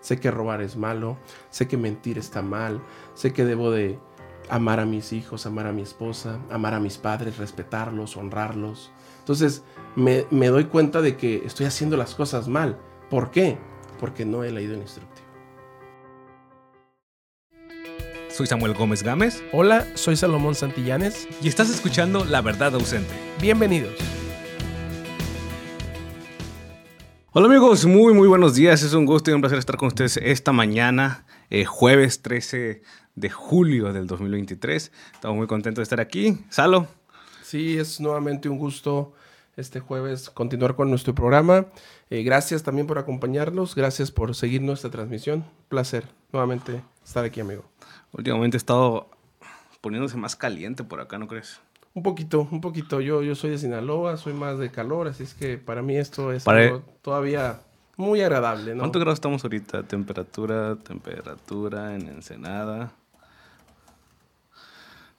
sé que robar es malo, sé que mentir está mal, sé que debo de amar a mis hijos, amar a mi esposa, amar a mis padres, respetarlos, honrarlos. Entonces me, me doy cuenta de que estoy haciendo las cosas mal. ¿Por qué? Porque no he leído el instructivo. Soy Samuel Gómez Gámez Hola, soy Salomón Santillanes. y estás escuchando La Verdad Ausente. Bienvenidos. Hola amigos, muy muy buenos días. Es un gusto y un placer estar con ustedes esta mañana, eh, jueves 13 de julio del 2023. Estamos muy contentos de estar aquí. Salo, Sí, es nuevamente un gusto este jueves continuar con nuestro programa. Eh, gracias también por acompañarnos, gracias por seguir nuestra transmisión. Placer nuevamente estar aquí, amigo. últimamente he estado poniéndose más caliente por acá, ¿no crees? Un poquito, un poquito. Yo, yo soy de Sinaloa, soy más de calor, así es que para mí esto es Para- algo todavía muy agradable, ¿no? ¿Cuántos grados estamos ahorita? Temperatura, temperatura en Ensenada.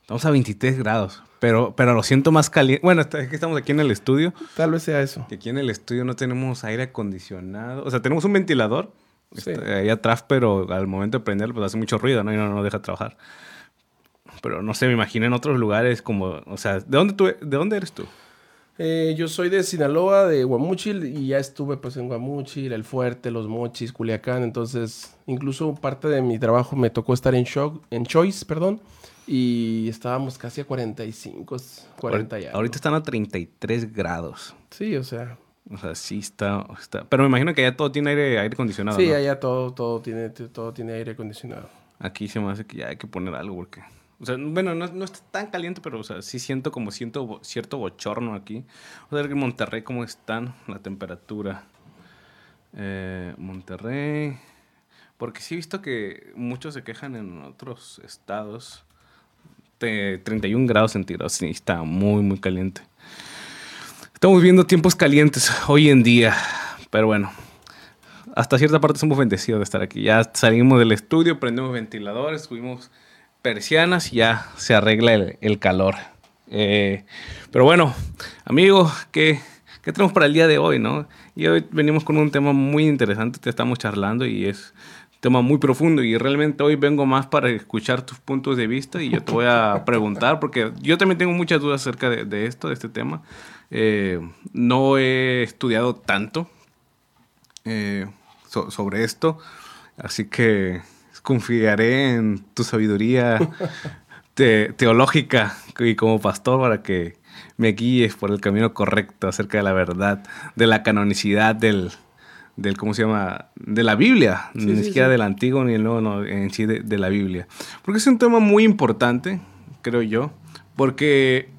Estamos a 23 grados, pero, pero lo siento más caliente. Bueno, es que estamos aquí en el estudio. Tal vez sea eso. que aquí en el estudio no tenemos aire acondicionado. O sea, tenemos un ventilador Sí. este, ahí atrás, pero al momento de prenderlo, pues hace mucho ruido, ¿no? Y no nos deja trabajar. Pero no sé, me imagino en otros lugares como... O sea, ¿de dónde, tú, de dónde eres tú? Eh, yo soy de Sinaloa, de Guamúchil, y ya estuve pues en Guamúchil, El Fuerte, Los Mochis, Culiacán, entonces incluso parte de mi trabajo me tocó estar en, Shock, en Choice, perdón, y estábamos casi a 45, 40 ya. Ahorita están a 33 grados. Sí, o sea, O sea, sí está, está- Pero me imagino que ya todo tiene aire, aire acondicionado, sí, ¿no? allá todo, todo, tiene, todo tiene aire acondicionado. Aquí se me hace que ya hay que poner algo porque... O sea, bueno, no, no está tan caliente, pero o sea, sí siento como siento cierto bochorno aquí. Vamos a ver en Monterrey cómo están la temperatura. Eh, Monterrey... Porque sí he visto que muchos se quejan en otros estados de 31 grados centígrados. Sí, está muy, muy caliente. Estamos viendo tiempos calientes hoy en día. Pero bueno, hasta cierta parte somos bendecidos de estar aquí. Ya salimos del estudio, prendemos ventiladores, subimos persianas y ya se arregla el, el calor. Eh, pero bueno, amigos, ¿qué, ¿qué tenemos para el día de hoy? No? Y hoy venimos con un tema muy interesante, te estamos charlando y es un tema muy profundo y realmente hoy vengo más para escuchar tus puntos de vista y yo te voy a preguntar porque yo también tengo muchas dudas acerca de, de esto, de este tema. Eh, no he estudiado tanto, eh, so- sobre esto. Así que confiaré en tu sabiduría te- teológica y como pastor para que me guíes por el camino correcto acerca de la verdad, de la canonicidad del, del ¿cómo se llama? De la Biblia, Sí, ni sí, siquiera sí. del Antiguo ni el Nuevo, no, en sí de, de la Biblia. Porque es un tema muy importante, creo yo, porque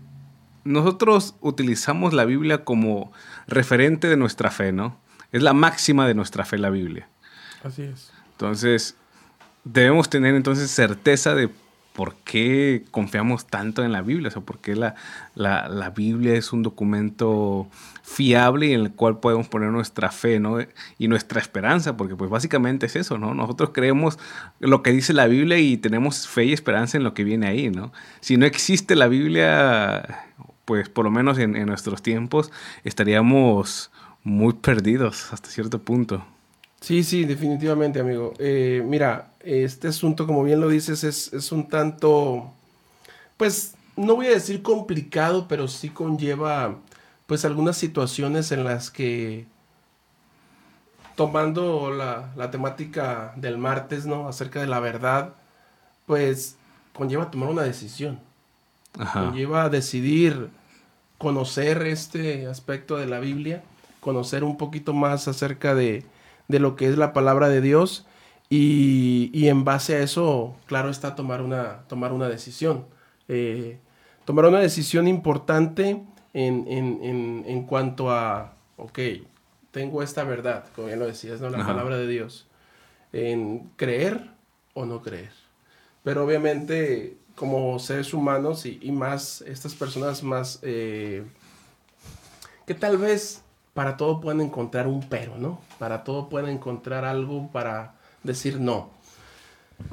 nosotros utilizamos la Biblia como referente de nuestra fe, ¿no? Es la máxima de nuestra fe la Biblia. Así es. Entonces, debemos tener entonces certeza de por qué confiamos tanto en la Biblia, o sea, por qué la, la, la Biblia es un documento fiable y en el cual podemos poner nuestra fe, ¿no? Y nuestra esperanza, porque pues básicamente es eso, ¿no? Nosotros creemos lo que dice la Biblia y tenemos fe y esperanza en lo que viene ahí, ¿no? Si no existe la Biblia, pues por lo menos en, en nuestros tiempos estaríamos muy perdidos hasta cierto punto. Sí, sí, definitivamente, amigo. Eh, mira, este asunto, como bien lo dices, es, es un tanto, pues, no voy a decir complicado, pero sí conlleva, pues, algunas situaciones en las que, tomando la, la temática del martes, ¿no? Acerca de la verdad, pues, conlleva tomar una decisión. Ajá. Conlleva decidir conocer este aspecto de la Biblia, conocer un poquito más acerca de, de lo que es la palabra de Dios y, y en base a eso, claro está, tomar una, tomar una decisión. Eh, tomar una decisión importante en, en, en, en cuanto a, ok, tengo esta verdad, como bien lo decías, ¿no? la Ajá. palabra de Dios, en creer o no creer. Pero obviamente como seres humanos y, y más estas personas más eh, que tal vez para todo pueden encontrar un pero, ¿no? Para todo pueden encontrar algo para decir no.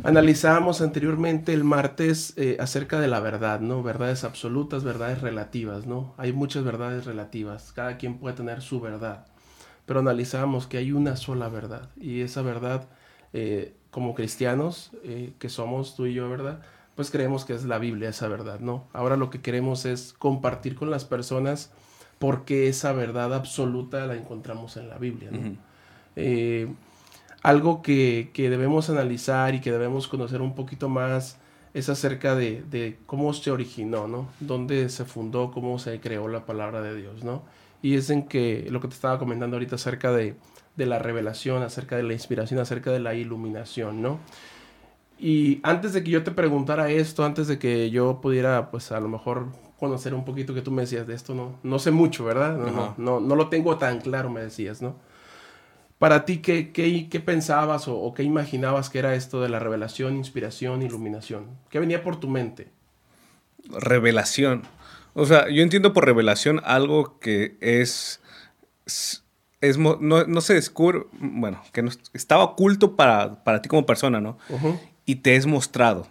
Analizábamos anteriormente el martes eh, acerca de la verdad, ¿no? Verdades absolutas, verdades relativas, ¿no? Hay muchas verdades relativas, cada quien puede tener su verdad, pero analizábamos que hay una sola verdad y esa verdad eh, como cristianos eh, que somos tú y yo, ¿verdad? Pues creemos que es la Biblia esa verdad, ¿no? Ahora lo que queremos es compartir con las personas porque esa verdad absoluta la encontramos en la Biblia, ¿no? Eh, algo que, que, debemos analizar y que debemos conocer un poquito más es acerca de, de, cómo se originó, ¿no? Dónde se fundó, cómo se creó la palabra de Dios, ¿no? Y es en que lo que te estaba comentando ahorita acerca de, de la revelación, acerca de la inspiración, acerca de la iluminación, ¿no? Y antes de que yo te preguntara esto, antes de que yo pudiera, pues a lo mejor conocer un poquito que tú me decías de esto, no, no sé mucho, ¿verdad? No, no, no, lo tengo tan claro, me decías, ¿no? Para ti, ¿qué, qué, qué pensabas o, qué imaginabas que era esto de la revelación, inspiración, iluminación? ¿Qué venía por tu mente? Revelación. O sea, yo entiendo por revelación algo que es es, no, no, se descubre, bueno, que no, estaba oculto para, para, ti como persona, ¿no? Y te es mostrado.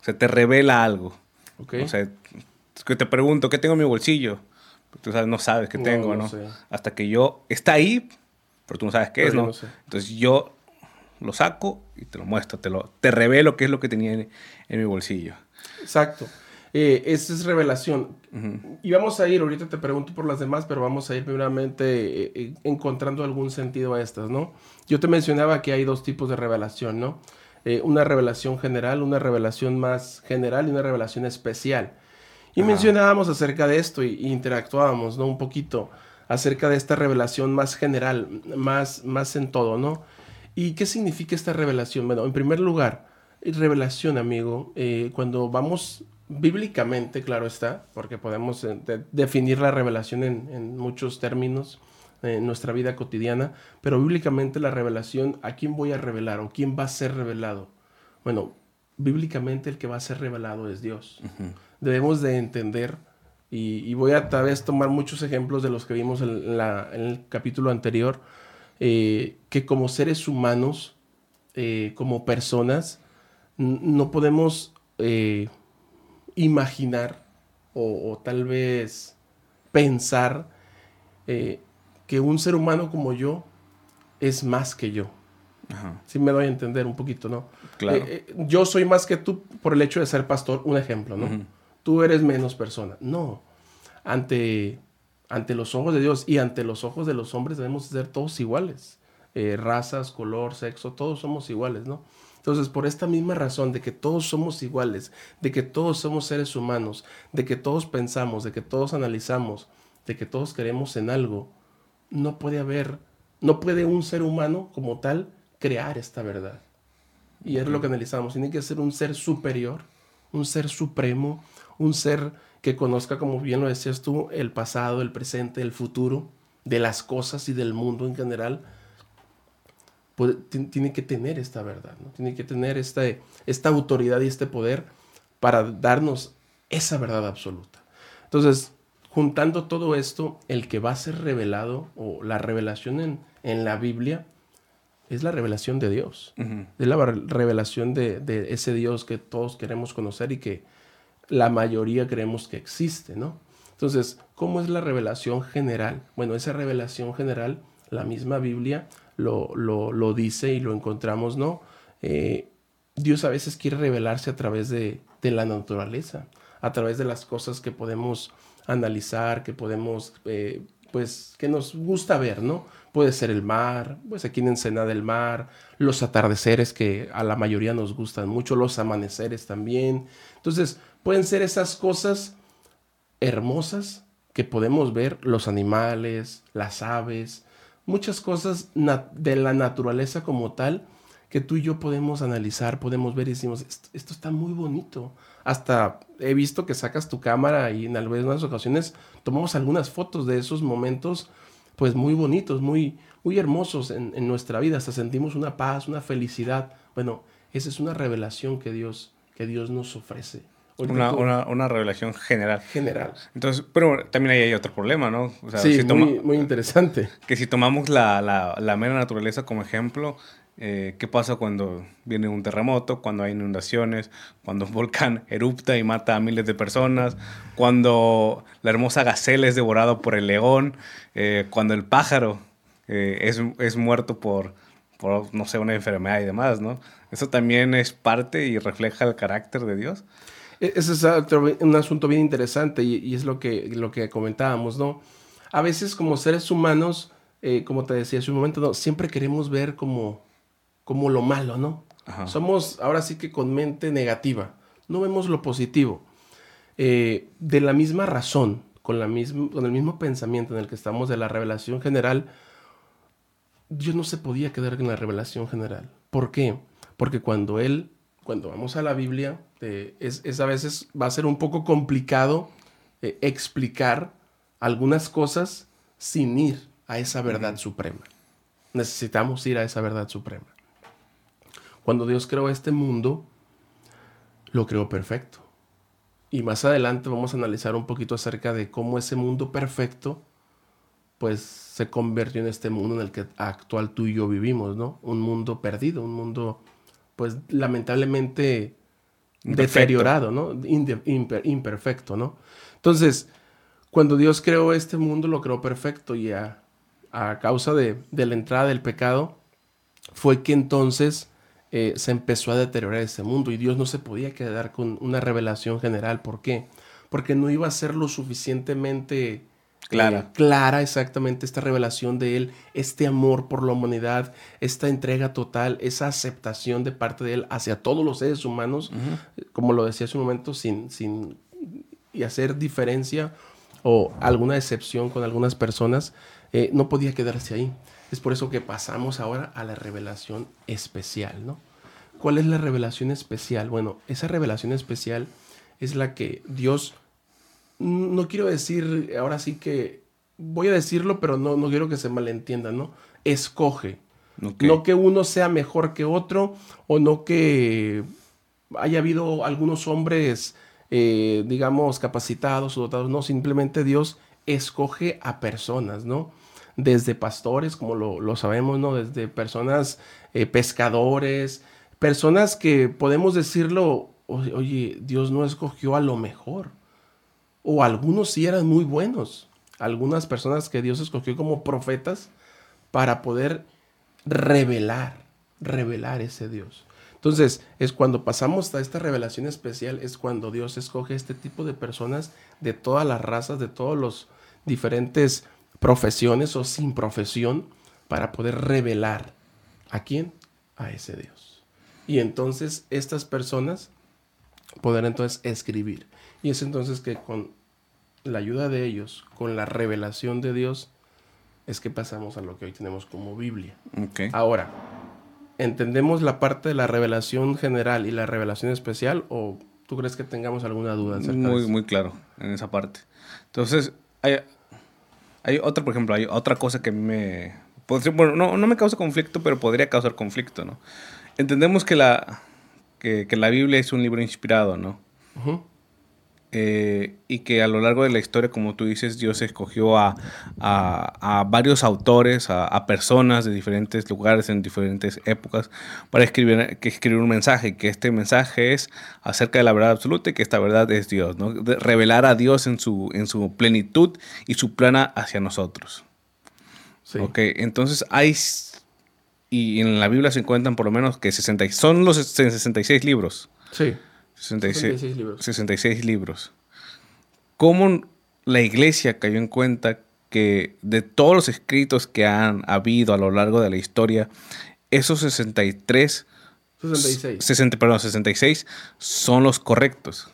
O sea, te revela algo. O sea, que te pregunto, ¿qué tengo en mi bolsillo? Tú sabes, no sabes qué tengo, ¿no? Hasta que yo, está ahí, pero tú no sabes qué es, ¿no? Entonces yo lo saco y te lo muestro, te, lo, te revelo qué es lo que tenía en, en mi bolsillo. Exacto. Eh, esa es revelación. Y vamos a ir, ahorita te pregunto por las demás, pero vamos a ir primeramente eh, eh, encontrando algún sentido a estas, ¿no? Yo te mencionaba que hay dos tipos de revelación, ¿no? una revelación general, una revelación más general y una revelación especial. Y mencionábamos acerca de esto y, interactuábamos, ¿no? Un poquito acerca de esta revelación más general, más, más en todo, ¿no? ¿Y qué significa esta revelación? Bueno, en primer lugar, revelación, amigo, cuando vamos bíblicamente, claro está, porque podemos eh, definir la revelación en, muchos términos en nuestra vida cotidiana, pero bíblicamente la revelación, ¿a quién voy a revelar o quién va a ser revelado? Bueno, bíblicamente el que va a ser revelado es Dios. Debemos de entender, y, voy a tal vez tomar muchos ejemplos de los que vimos en, el capítulo anterior, eh, que como seres humanos, eh, como personas, no podemos imaginar o, tal vez pensar eh, que un ser humano como yo es más que yo. Si me doy a entender un poquito, ¿no? Claro. Eh, eh, yo soy más que tú por el hecho de ser pastor, un ejemplo, ¿no? Tú eres menos persona. No. Ante, ante los ojos de Dios y ante los ojos de los hombres debemos ser todos iguales. razas, color, sexo, todos somos iguales, ¿no? Entonces, por esta misma razón de que todos somos iguales, de que todos somos seres humanos, de que todos pensamos, de que todos analizamos, de que todos queremos en algo, no puede haber, no puede un ser humano como tal crear esta verdad. Y es lo que analizamos. Tiene que ser un ser superior, un ser supremo, un ser que conozca, como bien lo decías tú, el pasado, el presente, el futuro, de las cosas y del mundo en general tiene que tener esta verdad, ¿no? tiene que tener esta, esta autoridad y este poder para darnos esa verdad absoluta. Entonces, juntando todo esto, el que va a ser revelado o la revelación en, en la Biblia es la revelación de Dios. Es la revelación de, de, ese Dios que todos queremos conocer y que la mayoría creemos que existe, ¿no? Entonces, ¿cómo es la revelación general? Bueno, esa revelación general, la misma Biblia lo, lo, dice y lo encontramos, ¿no? Eh, Dios a veces quiere revelarse a través de, de, la naturaleza, a través de las cosas que podemos analizar, que podemos, eh, pues, que nos gusta ver, ¿no? Puede ser el mar, pues aquí en Ensenada del mar, los atardeceres que a la mayoría nos gustan mucho, los amaneceres también. Entonces, pueden ser esas cosas hermosas que podemos ver, los animales, las aves, muchas cosas de la naturaleza como tal que tú y yo podemos analizar, podemos ver y decimos, esto, está muy bonito. Hasta he visto que sacas tu cámara y en algunas ocasiones tomamos algunas fotos de esos momentos pues muy bonitos, muy, muy hermosos en, nuestra vida. Hasta sentimos una paz, una felicidad. Bueno, esa es una revelación que Dios, que Dios nos ofrece. Una, una, una, revelación general. General. Entonces, pero también ahí hay otro problema, ¿no? sí, muy, muy, interesante. Que si tomamos la, la, la mera naturaleza como ejemplo, eh, ¿qué pasa cuando viene un terremoto, cuando hay inundaciones, cuando un volcán erupta y mata a miles de personas, cuando la hermosa gacela es devorada por el león, eh, cuando el pájaro eh, es, es muerto por, por, no sé, una enfermedad y demás, ¿no? Eso también es parte y refleja el carácter de Dios. E, ese es un asunto bien interesante y, es lo que, lo que comentábamos, ¿no? A veces como seres humanos, eh, como te decía hace un momento, ¿no? siempre queremos ver como, como lo malo, ¿no? Somos ahora sí que con mente negativa, no vemos lo positivo. Eh, de la misma razón, con, la con el mismo pensamiento en el que estamos de la revelación general, Dios no se podía quedar en la revelación general. ¿Por qué? Porque cuando Él, cuando vamos a la Biblia, eh, es, a veces va a ser un poco complicado eh, explicar algunas cosas sin ir a esa verdad suprema. Necesitamos ir a esa verdad suprema. Cuando Dios creó este mundo, lo creó perfecto. Y más adelante vamos a analizar un poquito acerca de cómo ese mundo perfecto pues se convirtió en este mundo en el que actual tú y yo vivimos, ¿no? Un mundo perdido, un mundo pues lamentablemente deteriorado, ¿no? imperfecto, ¿no? Entonces, cuando Dios creó este mundo, lo creó perfecto y a, causa de, de, la entrada del pecado, fue que entonces eh, se empezó a deteriorar ese mundo y Dios no se podía quedar con una revelación general. ¿Por qué? Porque no iba a ser lo suficientemente eh, clara. clara exactamente esta revelación de Él, este amor por la humanidad, esta entrega total, esa aceptación de parte de Él hacia todos los seres humanos, como lo decía hace un momento, sin, sin y hacer diferencia o alguna excepción con algunas personas, eh, no podía quedarse ahí. Es por eso que pasamos ahora a la revelación especial, ¿no? ¿Cuál es la revelación especial? Bueno, esa revelación especial es la que Dios, no quiero decir, ahora sí que, voy a decirlo, pero no, no quiero que se malentienda, ¿no? Escoge. No que uno sea mejor que otro o no que haya habido algunos hombres, eh, digamos, capacitados o dotados, no, simplemente Dios escoge a personas, ¿no? desde pastores, como lo, sabemos, ¿no? Desde personas eh, pescadores, personas que podemos decirlo, oye, Dios no escogió a lo mejor. O algunos sí eran muy buenos. Algunas personas que Dios escogió como profetas para poder revelar, revelar ese Dios. Entonces, es cuando pasamos a esta revelación especial, es cuando Dios escoge este tipo de personas de todas las razas, de todos los diferentes profesiones o sin profesión para poder revelar a quién? A ese Dios. Y entonces estas personas podrán entonces escribir. Y es entonces que con la ayuda de ellos, con la revelación de Dios, es que pasamos a lo que hoy tenemos como Biblia. Ahora, ¿entendemos la parte de la revelación general y la revelación especial o tú crees que tengamos alguna duda? Muy, muy claro en esa parte. Entonces, hay, hay otra, por ejemplo, hay otra cosa que me... Bueno, no, no me causa conflicto, pero podría causar conflicto, ¿no? Entendemos que la, que, que la Biblia es un libro inspirado, ¿no? Eh, y que a lo largo de la historia, como tú dices, Dios escogió a, a, a varios autores, a, a, personas de diferentes lugares, en diferentes épocas, para escribir, que escribir un mensaje, que este mensaje es acerca de la verdad absoluta y que esta verdad es Dios, ¿no? revelar a Dios en su, en su plenitud y su plana hacia nosotros. Sí. Ok, entonces hay, y en la Biblia se encuentran por lo menos que 60, son los 66 libros. Sí. 66, libros. 66 libros. ¿Cómo la iglesia cayó en cuenta que de todos los escritos que han habido a lo largo de la historia, esos 63... 66. 60, perdón, 66 son los correctos.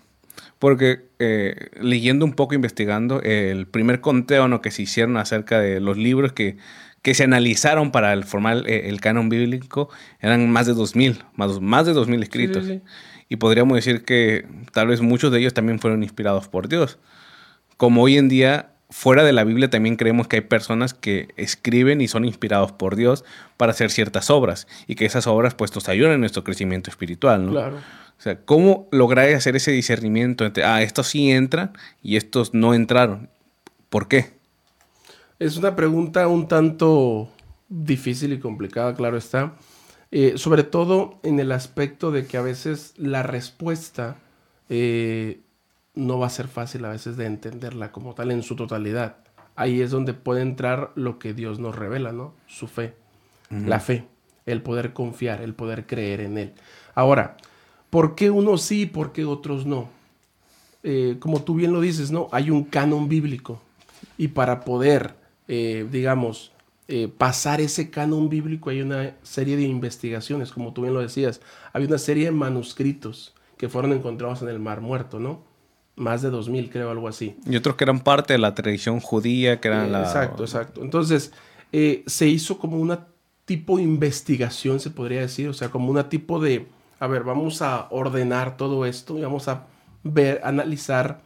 Porque eh, leyendo un poco, investigando, el primer conteo ¿no? que se hicieron acerca de los libros que, que se analizaron para el formar el, el canon bíblico eran más de 2.000, más, más de 2.000 escritos. Sí, sí, sí. Y podríamos decir que tal vez muchos de ellos también fueron inspirados por Dios. Como hoy en día, fuera de la Biblia también creemos que hay personas que escriben y son inspirados por Dios para hacer ciertas obras y que esas obras pues nos ayudan en nuestro crecimiento espiritual, ¿no? Claro. O sea, ¿cómo lograr hacer ese discernimiento entre, ah, estos sí entran y estos no entraron? ¿Por qué? Es una pregunta un tanto difícil y complicada, claro está. Eh, sobre todo en el aspecto de que a veces la respuesta eh, no va a ser fácil a veces de entenderla como tal en su totalidad. Ahí es donde puede entrar lo que Dios nos revela, ¿no? Su fe, la fe. el poder confiar, el poder creer en Él. Ahora, ¿por qué unos sí y por qué otros no? Eh, como tú bien lo dices, ¿no? Hay un canon bíblico y para poder, digamos, eh, pasar ese canon bíblico hay una serie de investigaciones, como tú bien lo decías. Hay una serie de manuscritos que fueron encontrados en el Mar Muerto, ¿no? Más de 2000, creo, algo así. Y otros que eran parte de la tradición judía, que eran la... Exacto, exacto. Entonces, se hizo como una tipo de investigación, se podría decir, o sea, como una tipo de, a ver, vamos a ordenar todo esto y vamos a ver, analizar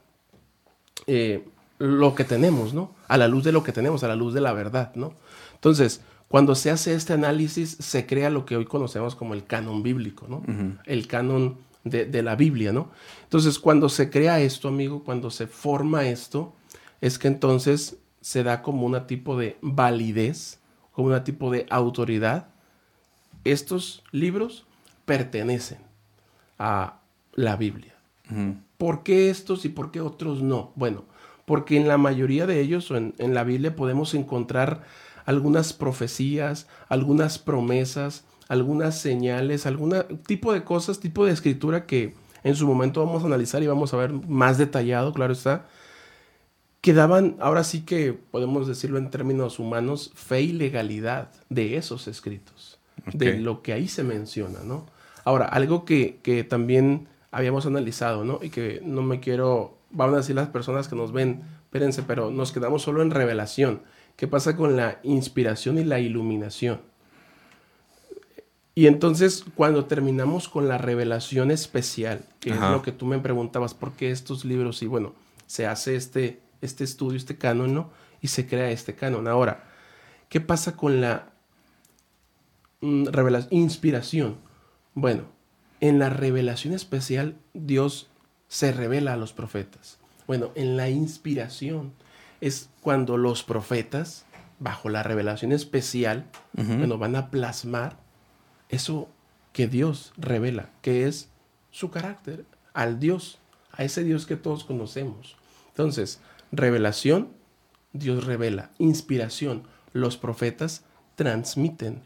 eh, lo que tenemos, ¿no? A la luz de lo que tenemos, a la luz de la verdad, ¿no? Entonces, cuando se hace este análisis, se crea lo que hoy conocemos como el canon bíblico, ¿no? El canon de, de, la Biblia, ¿no? Entonces, cuando se crea esto, amigo, cuando se forma esto, es que entonces se da como una tipo de validez como un tipo de autoridad, estos libros pertenecen a la Biblia. ¿Por qué estos y por qué otros no? Bueno, porque en la mayoría de ellos o en, la Biblia podemos encontrar algunas profecías, algunas promesas, algunas señales, algún tipo de cosas, tipo de escritura que en su momento vamos a analizar y vamos a ver más detallado, claro está, que daban, ahora sí que podemos decirlo en términos humanos, fe y legalidad de esos escritos, de lo que ahí se menciona, ¿no? Ahora, algo que, que, también habíamos analizado, ¿no? Y que no me quiero, van a decir las personas que nos ven, espérense, pero nos quedamos solo en revelación. ¿Qué pasa con la inspiración y la iluminación? Y entonces, cuando terminamos con la revelación especial, que es lo que tú me preguntabas, ¿por qué estos libros? Y bueno, se hace este, este estudio, este canon, ¿no? Y se crea este canon. Ahora, ¿qué pasa con la mm, inspiración? Bueno, en la revelación especial Dios se revela a los profetas. Bueno, en la inspiración es cuando los profetas, bajo la revelación especial, bueno, van a plasmar eso que Dios revela, que es su carácter, al Dios, a ese Dios que todos conocemos. Entonces, Revelación, Dios revela. Inspiración, los profetas transmiten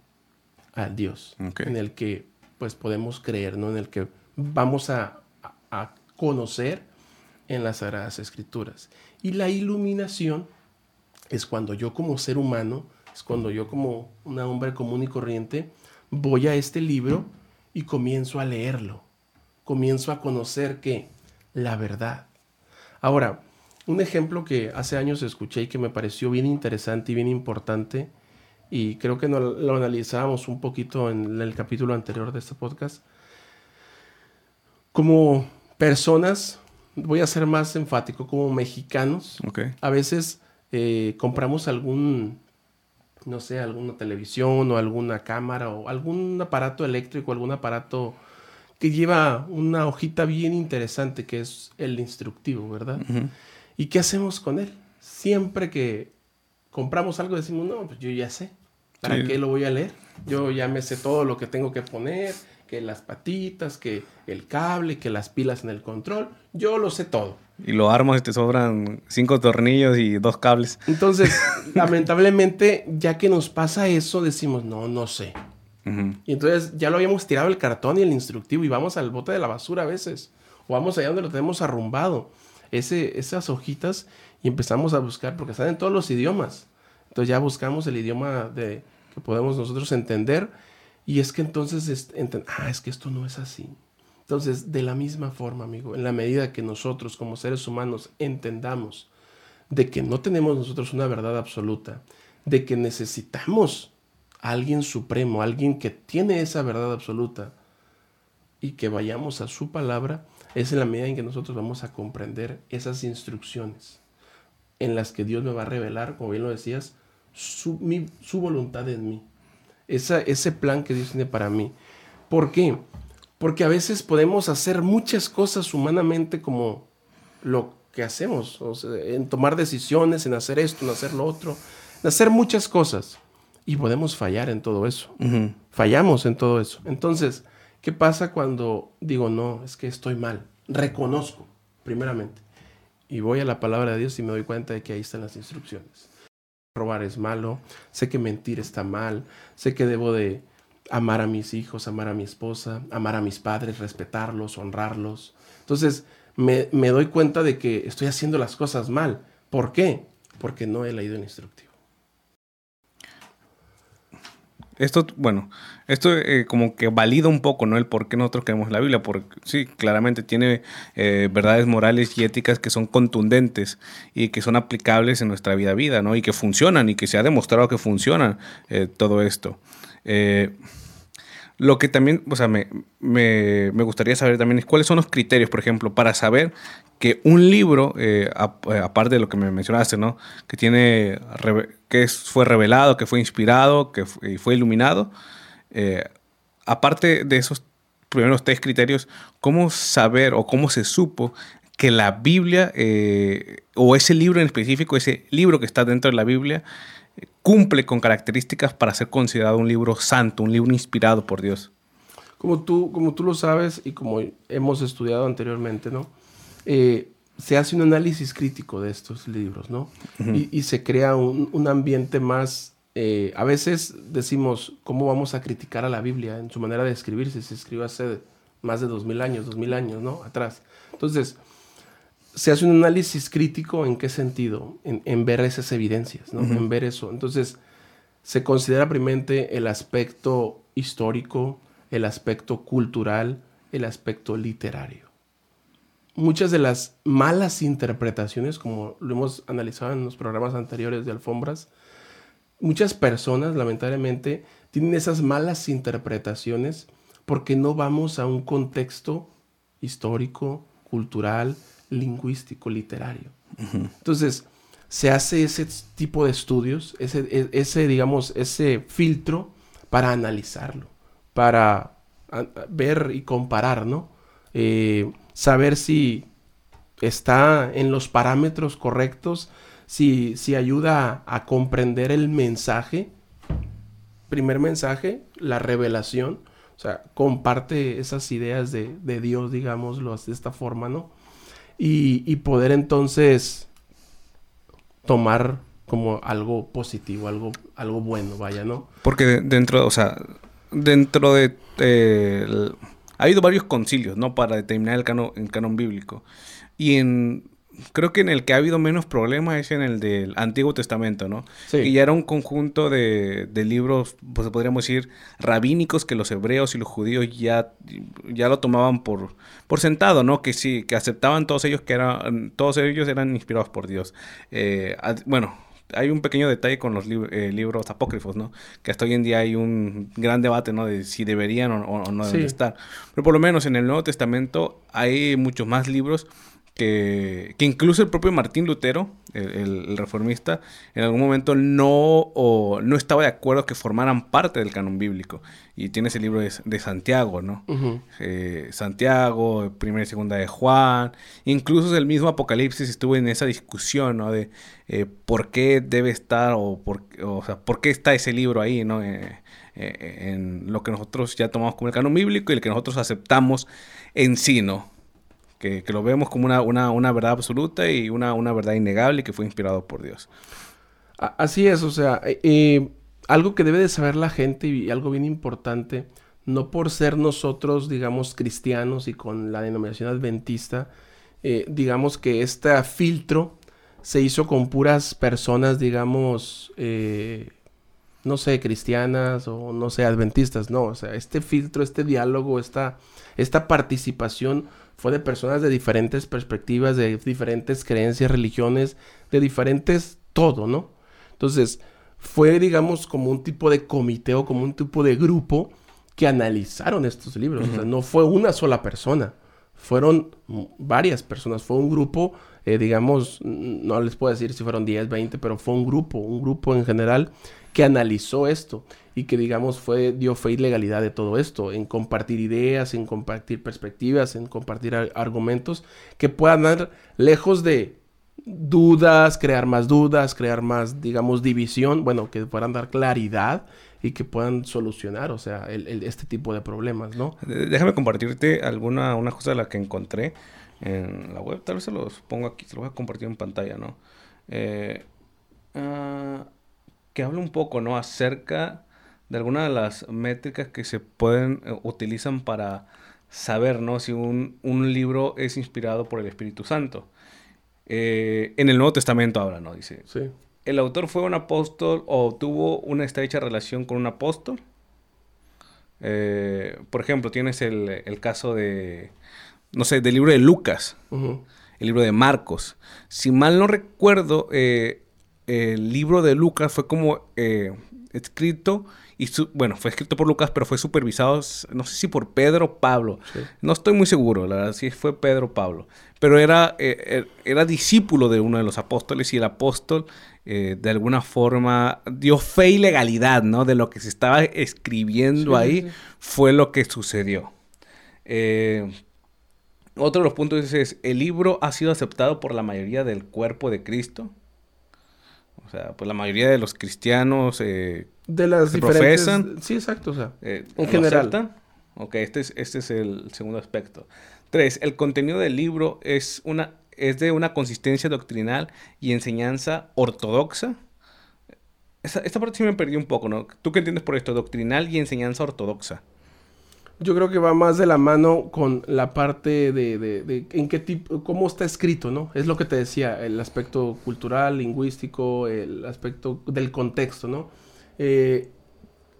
a Dios, en el que pues podemos creer, ¿no? En el que vamos a, a conocer en las Sagradas Escrituras. Y la iluminación es cuando yo como ser humano, es cuando yo como un hombre común y corriente, voy a este libro y comienzo a leerlo, comienzo a conocer que la verdad. Ahora, un ejemplo que hace años escuché y que me pareció bien interesante y bien importante, y creo que lo analizábamos un poquito en el capítulo anterior de este podcast, como personas, voy a ser más enfático, como mexicanos, a veces eh, compramos algún, no sé, alguna televisión o alguna cámara o algún aparato eléctrico, algún aparato que lleva una hojita bien interesante que es el instructivo, ¿verdad? ¿Y qué hacemos con él? Siempre que compramos algo decimos, no, pues yo ya sé. ¿Para qué lo voy a leer? Yo ya me sé todo lo que tengo que poner, que las patitas, que el cable, que las pilas en el control. Yo lo sé todo. Y lo armas y te sobran cinco tornillos y dos cables. Entonces, lamentablemente, ya que nos pasa eso, decimos, no, no sé. Y entonces ya lo habíamos tirado el cartón y el instructivo y vamos al bote de la basura a veces. O vamos allá donde lo tenemos arrumbado ese, esas hojitas y empezamos a buscar, porque están en todos los idiomas. Entonces ya buscamos el idioma de, que podemos nosotros entender y es que entonces, es, ah, es que esto no es así. Entonces, de la misma forma, amigo, en la medida que nosotros como seres humanos entendamos de que no tenemos nosotros una verdad absoluta, de que necesitamos a alguien supremo, alguien que tiene esa verdad absoluta, y que vayamos a su palabra, es en la medida en que nosotros vamos a comprender esas instrucciones en las que Dios me va a revelar, como bien lo decías, su, su voluntad en mí. Esa, ese plan que Dios tiene para mí. ¿Por qué? Porque a veces podemos hacer muchas cosas humanamente como lo que hacemos, en tomar decisiones, en hacer esto, en hacer lo otro, en hacer muchas cosas. Y podemos fallar en todo eso. Fallamos en todo eso. Entonces, ¿Qué pasa cuando digo, no, es que estoy mal? Reconozco, primeramente. Y voy a la palabra de Dios y me doy cuenta de que ahí están las instrucciones. Robar es malo, sé que mentir está mal, sé que debo de, amar a mis hijos, amar a mi esposa, amar a mis padres, respetarlos, honrarlos. Entonces, me, doy cuenta de que estoy haciendo las cosas mal. ¿Por qué? Porque no he leído el instructivo. Esto, bueno, esto eh, como que valida un poco, ¿no? El por qué nosotros queremos la Biblia, porque sí, claramente tiene eh, verdades morales y éticas que son contundentes y que son aplicables en nuestra vida vida, ¿no? Y que funcionan y que se ha demostrado que funcionan eh, todo esto. Lo que también, o sea, me, me, me, gustaría saber también es cuáles son los criterios, por ejemplo, para saber que un libro, eh, eh, aparte de lo que me mencionaste, ¿no? Que tiene, que fue revelado, que fue inspirado, que fue, iluminado, eh, aparte de esos primeros tres criterios, ¿cómo saber o cómo se supo que la Biblia, o ese libro en específico, ese libro que está dentro de la Biblia, cumple con características para ser considerado un libro santo, un libro inspirado por Dios. Como tú, como tú lo sabes y como hemos estudiado anteriormente, ¿no? Eh, se hace un análisis crítico de estos libros, ¿no? y, se crea un, ambiente más... Eh, a veces decimos, ¿cómo vamos a criticar a la Biblia en su manera de escribirse? Se escribe hace más de dos mil años, dos mil años, ¿no? Atrás. Entonces, se hace un análisis crítico en qué sentido, en, ver esas evidencias, ¿no? En ver eso. Entonces, se considera primeramente el aspecto histórico, el aspecto cultural, el aspecto literario. Muchas de las malas interpretaciones, como lo hemos analizado en los programas anteriores de Alfombras, muchas personas, lamentablemente, tienen esas malas interpretaciones porque no vamos a un contexto histórico, cultural, lingüístico, literario. Entonces, se hace ese tipo de estudios, ese, e, ese, digamos, ese filtro para analizarlo, para ver y comparar, ¿no? Eh, saber si está en los parámetros correctos, si, si ayuda a, comprender el mensaje, primer mensaje, la revelación, o sea, comparte esas ideas de, de Dios, digámoslo de esta forma, ¿no? Y, poder entonces tomar como algo positivo, algo, algo bueno, vaya, ¿no? Porque dentro, o sea, dentro de... Eh, ha habido varios concilios, ¿no? Para determinar el canon, el canon bíblico. Y en creo que en el que ha habido menos problemas es en el del Antiguo Testamento, ¿no? Sí. Y ya era un conjunto de, libros, pues podríamos decir, rabínicos que los hebreos y los judíos ya, ya lo tomaban por, por sentado, ¿no? Que sí, que aceptaban todos ellos que eran, todos ellos eran inspirados por Dios. Eh, bueno, hay un pequeño detalle con los eh, libros apócrifos, ¿no? Que hasta hoy en día hay un gran debate, ¿no? De si deberían o, no deben estar. Pero por lo menos en el Nuevo Testamento hay muchos más libros que, incluso el propio Martín Lutero, el, reformista, en algún momento no, o, no estaba de acuerdo que formaran parte del canon bíblico. Y tiene ese libro de, Santiago, ¿no? Eh, Santiago, primera y segunda de Juan, incluso el mismo Apocalipsis estuvo en esa discusión, ¿no? De eh, por qué debe estar o por, o sea, por qué está ese libro ahí, ¿no? Eh, en lo que nosotros ya tomamos como el canon bíblico y el que nosotros aceptamos en sí, ¿no? Que, lo vemos como una, verdad absoluta y una, una, verdad innegable que fue inspirado por Dios. Así es, o sea, eh, eh, algo que debe de saber la gente y algo bien importante, no por ser nosotros, digamos, cristianos y con la denominación adventista, eh, digamos que este filtro se hizo con puras personas, digamos, no sé, cristianas o no sé, adventistas, no, o sea, este filtro, este diálogo, esta, esta participación fue de personas de diferentes perspectivas, de diferentes creencias, religiones, de diferentes todo, ¿no? Entonces, fue, digamos, como un tipo de comité o como un tipo de grupo que analizaron estos libros. O sea, no fue una sola persona, fueron varias personas, fue un grupo, eh, digamos, no les puedo decir si fueron 10, 20, pero fue un grupo, un grupo en general que analizó esto y que digamos fue dio fe y legalidad de todo esto, en compartir ideas, en compartir perspectivas, en compartir argumentos que puedan dar lejos de dudas, crear más dudas, crear más, digamos, división, bueno, que puedan dar claridad y que puedan solucionar, o sea, este tipo de problemas, ¿no? Déjame compartirte alguna una cosa de la que encontré en la web, tal vez se los pongo aquí, se los voy a compartir en pantalla, ¿no? Eh, ah, que habla un poco, ¿no? Acerca de algunas de las métricas que se pueden, eh, utilizan para saber, ¿no? Si un, un libro es inspirado por el Espíritu Santo. Eh, en el Nuevo Testamento habla, ¿no? Dice. Sí. ¿El autor fue un apóstol o tuvo una estrecha relación con un apóstol? Eh, por ejemplo, tienes el, el, caso de, no sé, del libro de Lucas, uh -huh. el libro de Marcos. Si mal no recuerdo, eh, el libro de Lucas fue como eh, escrito, y su, bueno, fue escrito por Lucas, pero fue supervisado, no sé si por Pedro o Pablo. Sí. No estoy muy seguro, la verdad, si fue Pedro o Pablo. Pero era, eh, era discípulo de uno de los apóstoles y el apóstol eh, de alguna forma dio fe y legalidad, ¿no? De lo que se estaba escribiendo sí, ahí fue lo que sucedió. Eh, otro de los puntos es, el libro ha sido aceptado por la mayoría del cuerpo de Cristo. Sea, pues la mayoría de los cristianos eh, de las se diferentes... profesan. Sí, exacto, o sea, eh, en ¿lo general. aceptan? Ok, este es, este es el segundo aspecto. Tres, el contenido del libro es, una, es de una consistencia doctrinal y enseñanza ortodoxa. Esta, esta parte sí me perdí un poco, ¿no? ¿Tú qué entiendes por esto? Doctrinal y enseñanza ortodoxa. Yo creo que va más de la mano con la parte de, de, de, en qué tipo, cómo está escrito, ¿no? Es lo que te decía, el aspecto cultural, lingüístico, el aspecto del contexto, ¿no? Eh,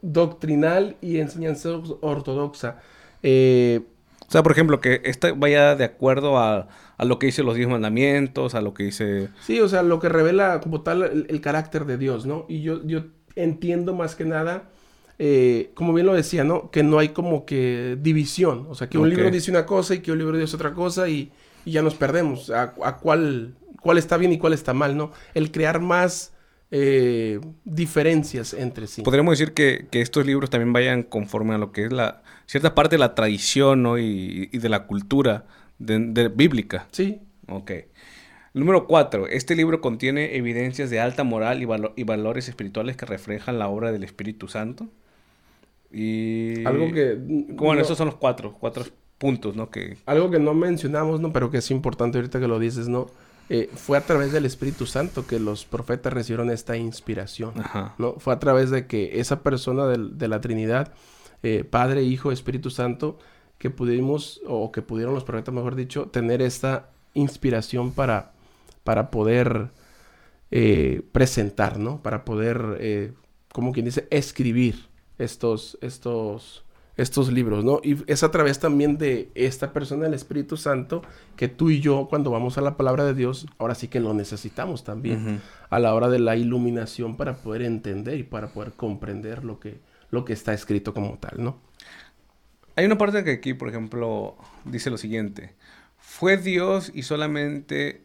doctrinal y enseñanza ortodoxa. Eh, o sea, por ejemplo, que esta vaya de acuerdo a, a, lo que dice los diez mandamientos, a lo que dice... Sí, o sea, lo que revela como tal el, el carácter de Dios, ¿no? Y yo, yo entiendo más que nada eh, como bien lo decía, ¿no? Que no hay como que división. O sea, que un okay. libro dice una cosa y que un libro dice otra cosa y, y ya nos perdemos. A, a, cuál, cuál está bien y cuál está mal, ¿no? El crear más eh, diferencias entre sí. Podríamos decir que, que, estos libros también vayan conforme a lo que es la cierta parte de la tradición, ¿no? Y, y de la cultura de, de bíblica. Sí. Ok. Número 4. Este libro contiene evidencias de alta moral y, valo y valores espirituales que reflejan la obra del Espíritu Santo. Y... Algo que... Bueno, no, esos son los cuatro, cuatro puntos, ¿no? Que... Algo que no mencionamos, ¿no? Pero que es importante ahorita que lo dices, ¿no? Eh, fue a través del Espíritu Santo que los profetas recibieron esta inspiración, Ajá. ¿no? Fue a través de que esa persona de, de la Trinidad, eh, Padre, Hijo, Espíritu Santo, que pudimos, o que pudieron los profetas, mejor dicho, tener esta inspiración para, para poder eh, presentar, ¿no? Para poder, como quien dice, escribir estos, estos, estos libros, ¿no? Y es a través también de esta persona, el Espíritu Santo, que tú y yo, cuando vamos a la palabra de Dios, ahora sí que lo necesitamos también, uh -huh. a la hora de la iluminación para poder entender y para poder comprender lo que, lo que está escrito como tal, ¿no? Hay una parte que aquí, por ejemplo, dice lo siguiente. Fue Dios y solamente...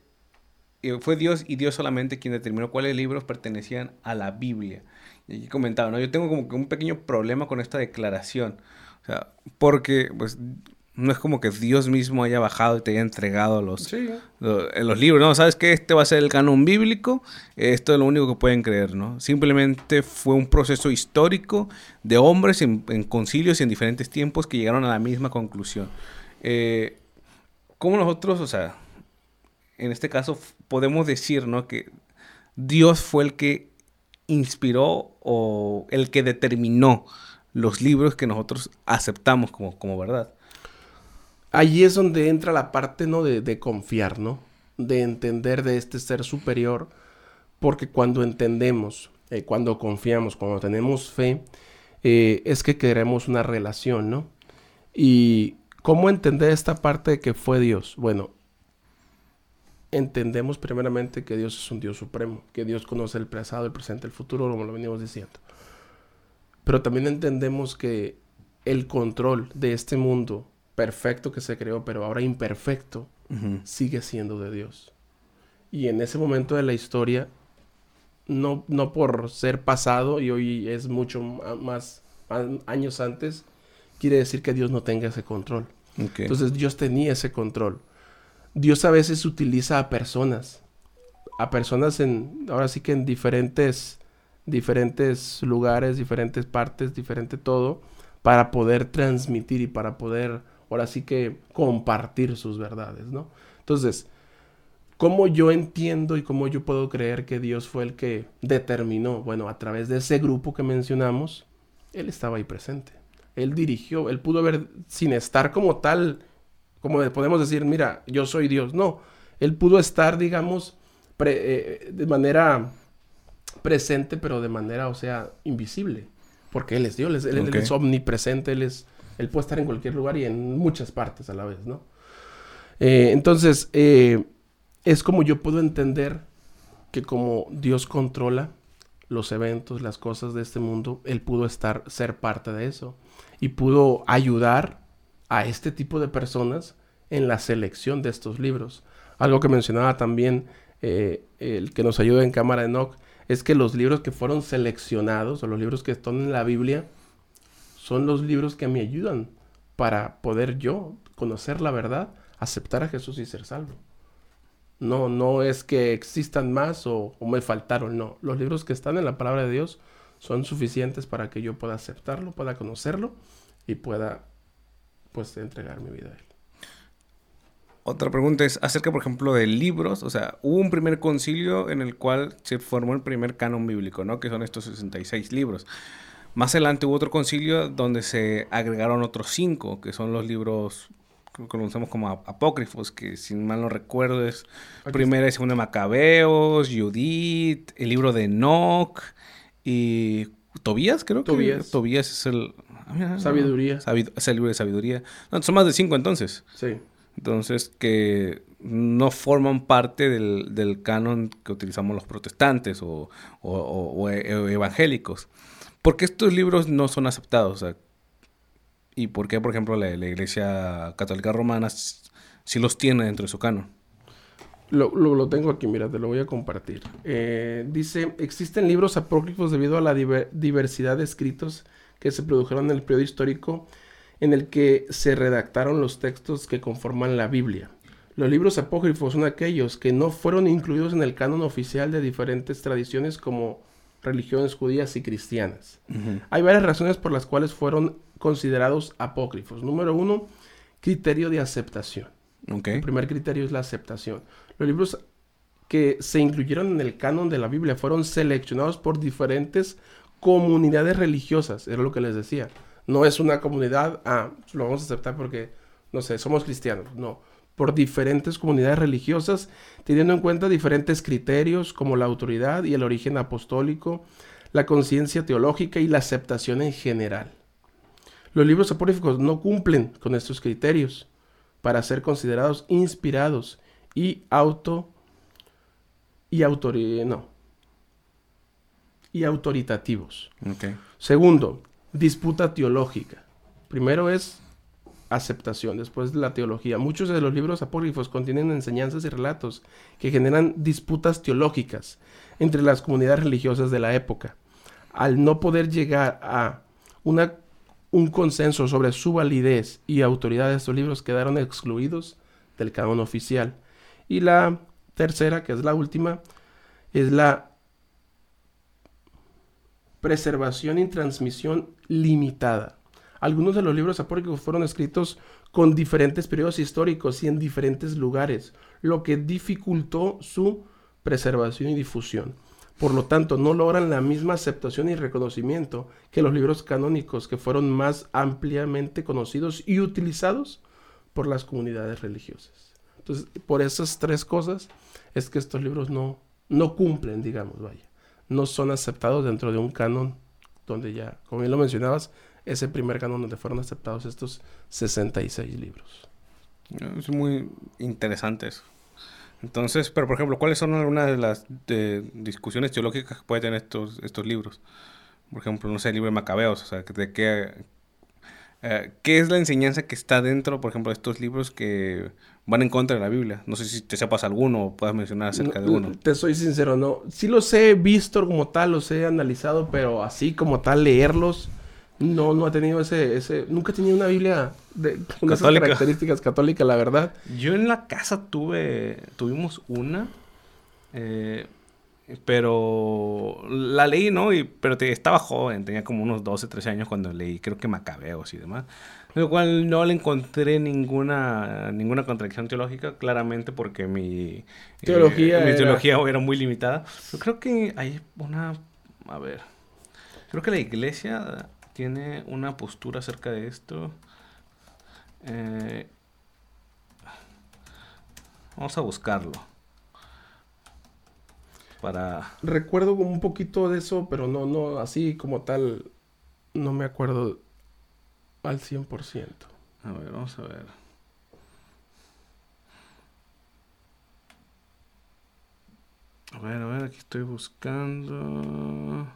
Fue Dios y Dios solamente quien determinó cuáles libros pertenecían a la Biblia. Y comentaba, ¿no? Yo tengo como que un pequeño problema con esta declaración. O sea, porque, pues, no es como que Dios mismo haya bajado y te haya entregado los, sí. los, los, libros, ¿no? ¿Sabes que Este va a ser el canon bíblico, esto es lo único que pueden creer, ¿no? Simplemente fue un proceso histórico de hombres en, en concilios y en diferentes tiempos que llegaron a la misma conclusión. Eh, ¿Cómo nosotros, o sea, en este caso podemos decir, ¿no? Que Dios fue el que inspiró o el que determinó los libros que nosotros aceptamos como, como verdad. Allí es donde entra la parte, ¿no? De, de, confiar, ¿no? De entender de este ser superior, porque cuando entendemos, eh, cuando confiamos, cuando tenemos fe, eh, es que queremos una relación, ¿no? Y cómo entender esta parte de que fue Dios. Bueno, entendemos primeramente que Dios es un Dios supremo, que Dios conoce el pasado, el presente, el futuro, como lo venimos diciendo. Pero también entendemos que el control de este mundo perfecto que se creó, pero ahora imperfecto, uh -huh. sigue siendo de Dios. Y en ese momento de la historia, no, no por ser pasado y hoy es mucho más años antes, quiere decir que Dios no tenga ese control. Okay. Entonces Dios tenía ese control. Dios a veces utiliza a personas, a personas en, ahora sí que en diferentes, diferentes lugares, diferentes partes, diferente todo, para poder transmitir y para poder, ahora sí que compartir sus verdades, ¿no? Entonces, ¿cómo yo entiendo y cómo yo puedo creer que Dios fue el que determinó, bueno, a través de ese grupo que mencionamos, Él estaba ahí presente. Él dirigió, él pudo haber, sin estar como tal, como podemos decir, mira, yo soy Dios. No, él pudo estar, digamos, eh, de manera presente, pero de manera, o sea, invisible. Porque Él es Dios, él, es omnipresente, Él es, Él puede estar en cualquier lugar y en muchas partes a la vez, ¿no? Eh, entonces, eh, es como yo puedo entender que como Dios controla los eventos, las cosas de este mundo, Él pudo estar, ser parte de eso y pudo ayudar a este tipo de personas en la selección de estos libros. Algo que mencionaba también eh, el que nos ayuda en Cámara de Enoch es que los libros que fueron seleccionados o los libros que están en la Biblia son los libros que me ayudan para poder yo conocer la verdad, aceptar a Jesús y ser salvo. No, no es que existan más o, me faltaron, no. Los libros que están en la palabra de Dios son suficientes para que yo pueda aceptarlo, pueda conocerlo y pueda pues entregar mi vida a él. Otra pregunta es acerca, por ejemplo, de libros. O sea, hubo un primer concilio en el cual se formó el primer canon bíblico, ¿no? Que son estos 66 libros. Más adelante hubo otro concilio donde se agregaron otros cinco, que son los libros que conocemos como apócrifos, que si mal no recuerdo es primera y segunda Macabeos, Judith, el libro de Enoch y Tobías, creo que Tobías, Tobías es el... Sabiduría. es el libro de sabiduría. No, son más de cinco entonces. Sí. Entonces, que no forman parte del, canon que utilizamos los protestantes o, e, evangélicos. ¿Por qué estos libros no son aceptados? ¿Y por qué, por ejemplo, la, Iglesia Católica Romana sí los tiene dentro de su canon? Lo, tengo aquí, mira, te lo voy a compartir. Eh, dice, existen libros apócrifos debido a la diversidad de escritos que se produjeron en el periodo histórico en el que se redactaron los textos que conforman la Biblia. Los libros apócrifos son aquellos que no fueron incluidos en el canon oficial de diferentes tradiciones como religiones judías y cristianas. Hay varias razones por las cuales fueron considerados apócrifos. Número uno, criterio de aceptación. El primer criterio es la aceptación. Los libros que se incluyeron en el canon de la Biblia fueron seleccionados por diferentes comunidades religiosas, era lo que les decía. No es una comunidad, ah, lo vamos a aceptar porque, no sé, somos cristianos. No, por diferentes comunidades religiosas, teniendo en cuenta diferentes criterios como la autoridad y el origen apostólico, la conciencia teológica y la aceptación en general. Los libros apócrifos no cumplen con estos criterios para ser considerados inspirados y auto y no, y autoritativos. Segundo, disputa teológica. Primero es aceptación, después la teología. Muchos de los libros apócrifos contienen enseñanzas y relatos que generan disputas teológicas entre las comunidades religiosas de la época. Al no poder llegar a una, un consenso sobre su validez y autoridad de estos libros, quedaron excluidos del canon oficial. Y la tercera, que es la última, es la preservación y transmisión limitada. Algunos de los libros apócrifos fueron escritos con diferentes periodos históricos y en diferentes lugares, lo que dificultó su preservación y difusión. Por lo tanto, no logran la misma aceptación y reconocimiento que los libros canónicos, que fueron más ampliamente conocidos y utilizados por las comunidades religiosas. Entonces, por esas tres cosas es que estos libros no, no cumplen, digamos, vaya no son aceptados dentro de un canon donde ya, como bien lo mencionabas, es el primer canon donde fueron aceptados estos 66 libros. Es muy interesante eso. Entonces, pero por ejemplo, ¿cuáles son algunas de las discusiones teológicas que pueden tener estos, estos libros? Por ejemplo, no sé, el libro de Macabeos, o sea, de qué, eh, ¿qué es la enseñanza que está dentro, por ejemplo, de estos libros que van en contra de la Biblia. No sé si te sepas alguno o puedas mencionar acerca de uno. Te soy sincero, no. Sí los he visto como tal, los he analizado, pero así como tal leerlos, no, no ha tenido ese, ese, nunca he tenido una Biblia de, con esas características católicas, la verdad. Yo en la casa tuve, tuvimos una, eh, pero la leí, ¿no? Y, pero te, estaba joven, tenía como unos 12, 13 años cuando leí, creo que Macabeos y demás. Lo cual no le encontré ninguna, ninguna contradicción teológica, claramente porque mi teología, mi teología era muy limitada. Pero creo que hay una... A ver. Creo que la iglesia tiene una postura acerca de esto. Eh, vamos a buscarlo. Para... Recuerdo un poquito de eso, pero no, no, así como tal, no me acuerdo al 100%. A ver, vamos a ver. A ver, a ver, aquí estoy buscando.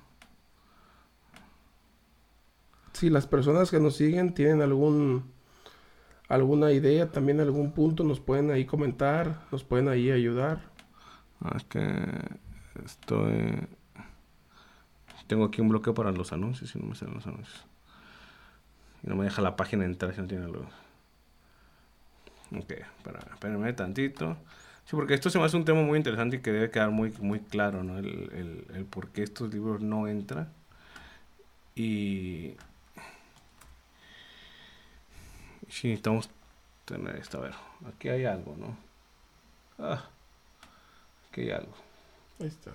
Si las personas que nos siguen tienen algún alguna idea, también algún punto, nos pueden ahí comentar, nos pueden ahí ayudar. Ah, es que estoy... Tengo aquí un bloqueo para los anuncios y no me salen los anuncios. Y no me deja la página entrar si no tiene luz. Ok, espera, espérenme tantito. Sí, porque esto se me hace un tema muy interesante y que debe quedar muy, muy claro, ¿no? El, el, el por qué estos libros no entran. Y... Sí, necesitamos tener esto. A ver, aquí hay algo, ¿no? Ah, aquí hay algo. Ahí está.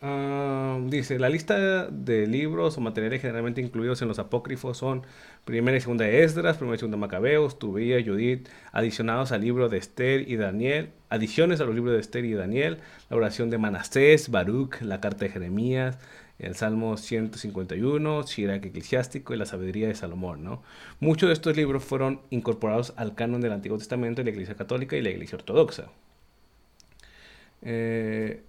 Ah, dice, la lista de libros o materiales generalmente incluidos en los apócrifos son primera y segunda de Esdras, primera y segunda de Macabeos, Tubía, Judith, adicionados al libro de Esther y Daniel, adiciones a los libros de Esther y Daniel, la oración de Manastés, Baruch, la carta de Jeremías, el Salmo 151, Shirak eclesiástico y la sabiduría de Salomón, ¿no? Muchos de estos libros fueron incorporados al canon del Antiguo Testamento de la Iglesia Católica y la Iglesia Ortodoxa. Eh,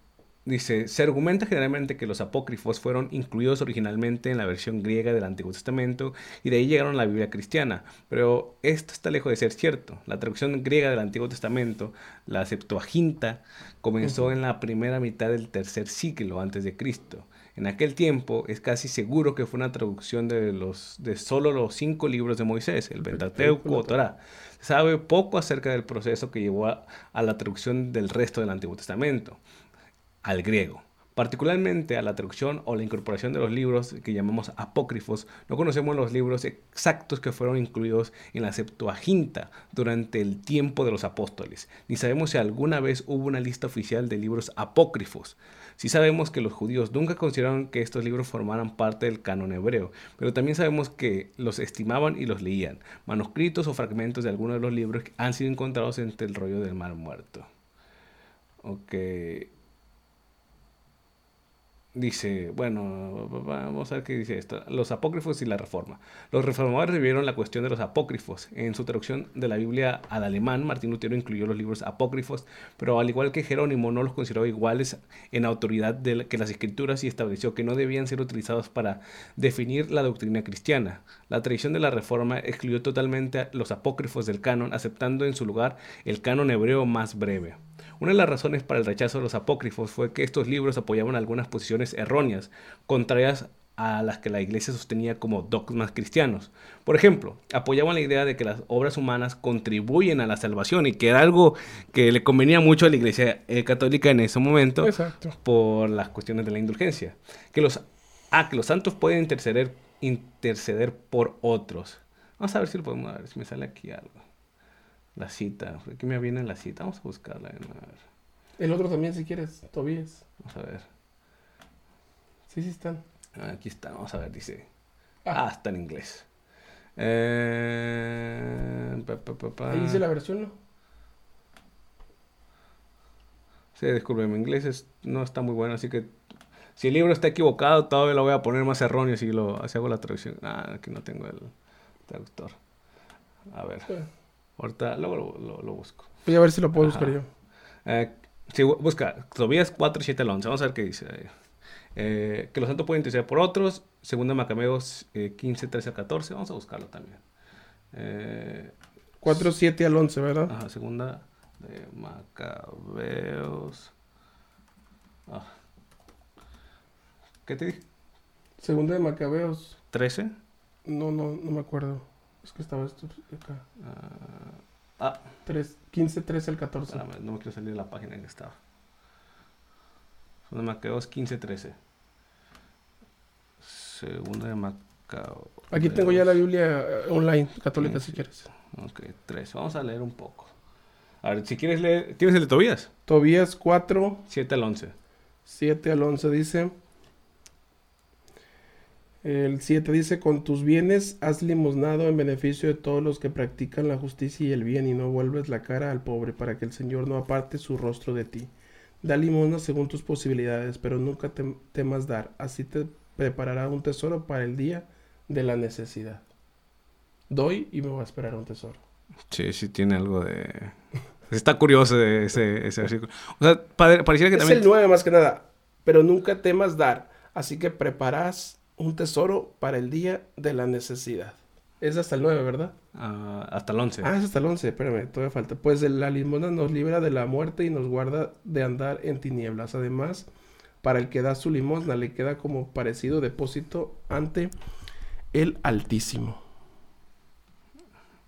Dice, se argumenta generalmente que los apócrifos fueron incluidos originalmente en la versión griega del Antiguo Testamento y de ahí llegaron a la Biblia cristiana, pero esto está lejos de ser cierto. La traducción griega del Antiguo Testamento, la Septuaginta, comenzó en la primera mitad del tercer siglo antes de Cristo. En aquel tiempo es casi seguro que fue una traducción de, los, de solo los cinco libros de Moisés, el Pentateuco o Torah. Se sabe poco acerca del proceso que llevó a, a la traducción del resto del Antiguo Testamento al griego. Particularmente a la traducción o la incorporación de los libros que llamamos apócrifos, no conocemos los libros exactos que fueron incluidos en la Septuaginta durante el tiempo de los apóstoles, ni sabemos si alguna vez hubo una lista oficial de libros apócrifos. Sí sabemos que los judíos nunca consideraron que estos libros formaran parte del canon hebreo, pero también sabemos que los estimaban y los leían. Manuscritos o fragmentos de algunos de los libros han sido encontrados entre el rollo del mar muerto. Ok. Dice, bueno, vamos a ver qué dice esto. Los apócrifos y la reforma. Los reformadores vivieron la cuestión de los apócrifos. En su traducción de la Biblia al alemán, Martín Lutero incluyó los libros apócrifos, pero al igual que Jerónimo, no los consideró iguales en autoridad de que las escrituras y estableció que no debían ser utilizados para definir la doctrina cristiana. La tradición de la reforma excluyó totalmente los apócrifos del canon, aceptando en su lugar el canon hebreo más breve. Una de las razones para el rechazo de los apócrifos fue que estos libros apoyaban algunas posiciones erróneas, contrarias a las que la iglesia sostenía como dogmas cristianos. Por ejemplo, apoyaban la idea de que las obras humanas contribuyen a la salvación y que era algo que le convenía mucho a la iglesia eh, católica en ese momento por las cuestiones de la indulgencia. Que los, ah, que los santos pueden interceder, interceder por otros. Vamos a ver si lo podemos ver, si me sale aquí algo. La cita. Aquí me viene la cita. Vamos a buscarla. El otro también, si quieres, Tobías. Vamos a ver. Sí, sí están. Aquí está. Vamos a ver, dice. Ah, ah está en inglés. Eh... Ahí dice la versión, ¿no? Sí, disculpe, mi inglés es, no está muy bueno, así que si el libro está equivocado, todavía lo voy a poner más erróneo si, lo, si hago la traducción. Ah, aquí no tengo el traductor. A ver. Ahorita, luego lo, busco. Voy a ver si lo puedo buscar yo. Eh, si busca Tobías 4, 7 al 11. Vamos a ver qué dice. Eh, que los santos pueden interceder por otros. Segunda Macabeos 15, 13 al 14. Vamos a buscarlo también. Eh, 4, 7 al 11, ¿verdad? Ajá, segunda de Macabeos. Ah. ¿Qué te dije? Segunda de Macabeos. ¿13? No, no, no me acuerdo. Es que estaba esto acá. ah. 3, 15, 13 al 14. no me quiero salir de la página en que estaba. Segunda de Macabeos 15, 13. Segunda de Macabeos. Aquí tengo ya la Biblia eh, online, católica, si quieres. Ok, 13. Vamos a leer un poco. A ver, si quieres leer. ¿Tienes el de Tobías? Tobías 4. 7 al 11. 7 al 11 dice. El 7 dice, con tus bienes has limosnado en beneficio de todos los que practican la justicia y el bien y no vuelves la cara al pobre para que el Señor no aparte su rostro de ti. Da limosna según tus posibilidades, pero nunca te temas dar. Así te preparará un tesoro para el día de la necesidad. Doy y me voy a esperar un tesoro. Sí, sí tiene algo de... Está curioso ese, ese versículo. O sea, pareciera que también... Es el 9 más que nada. Pero nunca temas dar. Así que preparas un tesoro para el día de la necesidad. Es hasta el 9, ¿verdad? Ah, hasta el 11. Ah, es hasta el 11, espérame, todavía falta. Pues la limosna nos libra de la muerte y nos guarda de andar en tinieblas. Además, para el que da su limosna le queda como parecido depósito ante el Altísimo.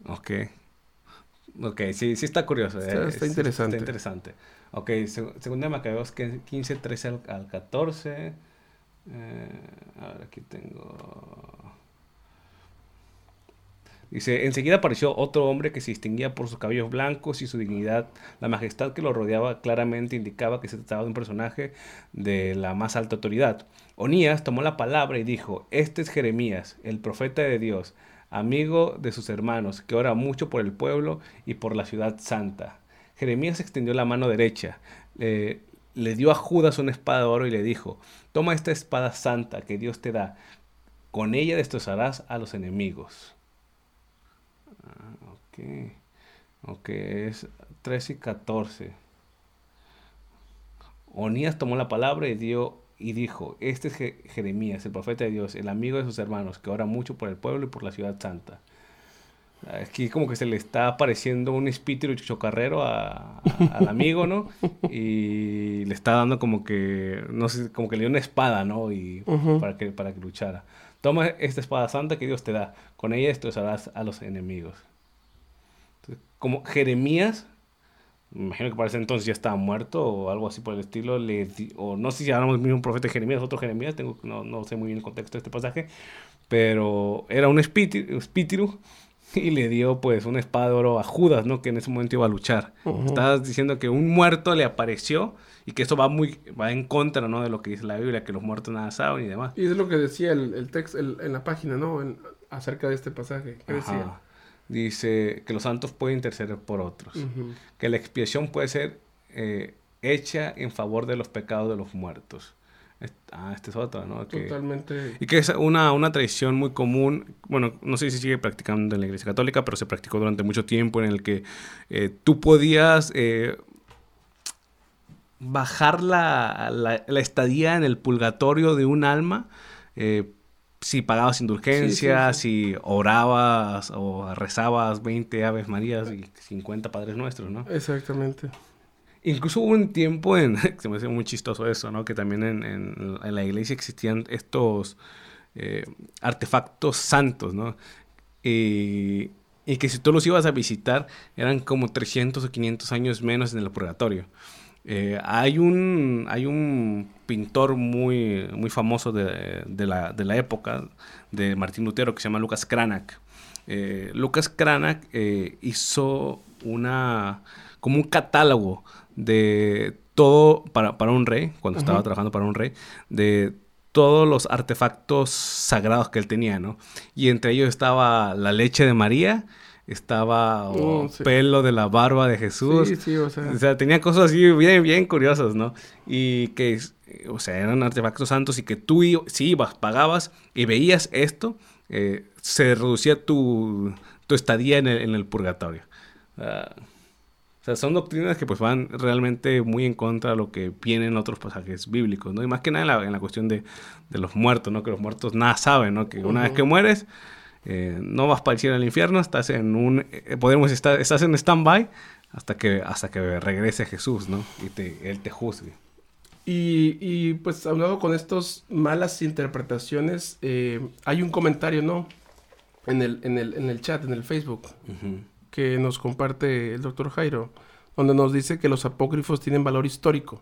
Ok. Ok, sí, sí está curioso. Está, interesante. Está interesante. Ok, segunda Macabeos 15, 13 al, al 14. Eh, ahora aquí tengo... Dice, enseguida apareció otro hombre que se distinguía por sus cabellos blancos y su dignidad. La majestad que lo rodeaba claramente indicaba que se trataba de un personaje de la más alta autoridad. Onías tomó la palabra y dijo, este es Jeremías, el profeta de Dios, amigo de sus hermanos, que ora mucho por el pueblo y por la ciudad santa. Jeremías extendió la mano derecha, le dio a Judas una espada de oro y le dijo, toma esta espada santa que Dios te da, con ella destrozarás a los enemigos. Ah, ok, ok, es 13 y 14. Onías tomó la palabra y dio y dijo, este es Jeremías, el profeta de Dios, el amigo de sus hermanos, que ora mucho por el pueblo y por la ciudad santa. Aquí como que se le está apareciendo un espíritu chocarrero a, al amigo, ¿no? Y le está dando como que, no sé, como que le dio una espada, ¿no? Y para, que, para que luchara. Toma esta espada santa que Dios te da, con ella destrozarás a los enemigos. como Jeremías, me imagino que para ese entonces ya estaba muerto o algo así por el estilo, le, o no sé si hablamos de un profeta Jeremías, otro Jeremías, tengo, no, no sé muy bien el contexto de este pasaje, pero era un espíritu, espíritu y le dio pues una espada de oro a Judas, ¿no? Que en ese momento iba a luchar. Estabas diciendo que un muerto le apareció y que eso va muy va en contra, ¿no? De lo que dice la Biblia, que los muertos nada saben y demás. Y es lo que decía el, el texto en la página, ¿no? acerca de este pasaje. ¿Qué decía? Dice que los santos pueden interceder por otros. Que la expiación puede ser eh, hecha en favor de los pecados de los muertos. Ah, este es otro, ¿no? Totalmente. Y que es una, una tradición muy común, bueno, no sé si sigue practicando en la Iglesia Católica, pero se practicó durante mucho tiempo en el que eh, tú podías eh, bajar la, la, estadía en el purgatorio de un alma eh, si pagabas indulgencias, si orabas o rezabas 20 Aves Marías y 50 Padres Nuestros, ¿no? Exactamente. Incluso hubo un tiempo en, se me hace muy chistoso eso, ¿no? Que también en, la iglesia existían estos eh, artefactos santos, ¿no? Y, y, que si tú los ibas a visitar eran como 300 o 500 años menos en el purgatorio. Eh, hay, un, hay un pintor muy, muy famoso de, de, la, de, la, época de Martín Lutero que se llama Lucas Cranach. Eh, Lucas Cranach hizo una como un catálogo de todo para, para un rey, cuando estaba trabajando para un rey, de todos los artefactos sagrados que él tenía, ¿no? Y entre ellos estaba la leche de María, estaba oh, pelo de la barba de Jesús. Sí, sí, o sea. O sea, tenía cosas así bien, bien curiosas, ¿no? Y que, o sea, eran artefactos santos y que tú si ibas, pagabas y veías esto, eh, se reducía tu, tu estadía en el, en el purgatorio. Uh, o sea, son doctrinas que pues van realmente muy en contra de lo que viene en otros pasajes bíblicos, ¿no? Y más que nada en la, en la cuestión de, de, los muertos, ¿no? Que los muertos nada saben, ¿no? Que una vez que mueres, eh, no vas para el cielo al infierno, estás en un... Eh, podemos estar, estás en stand-by hasta que, hasta que regrese Jesús, ¿no? Y te, Él te juzgue. Y, y pues hablando con estas malas interpretaciones, eh, hay un comentario, ¿no? En el, en el, en el chat, en el Facebook que nos comparte el doctor Jairo, donde nos dice que los apócrifos tienen valor histórico,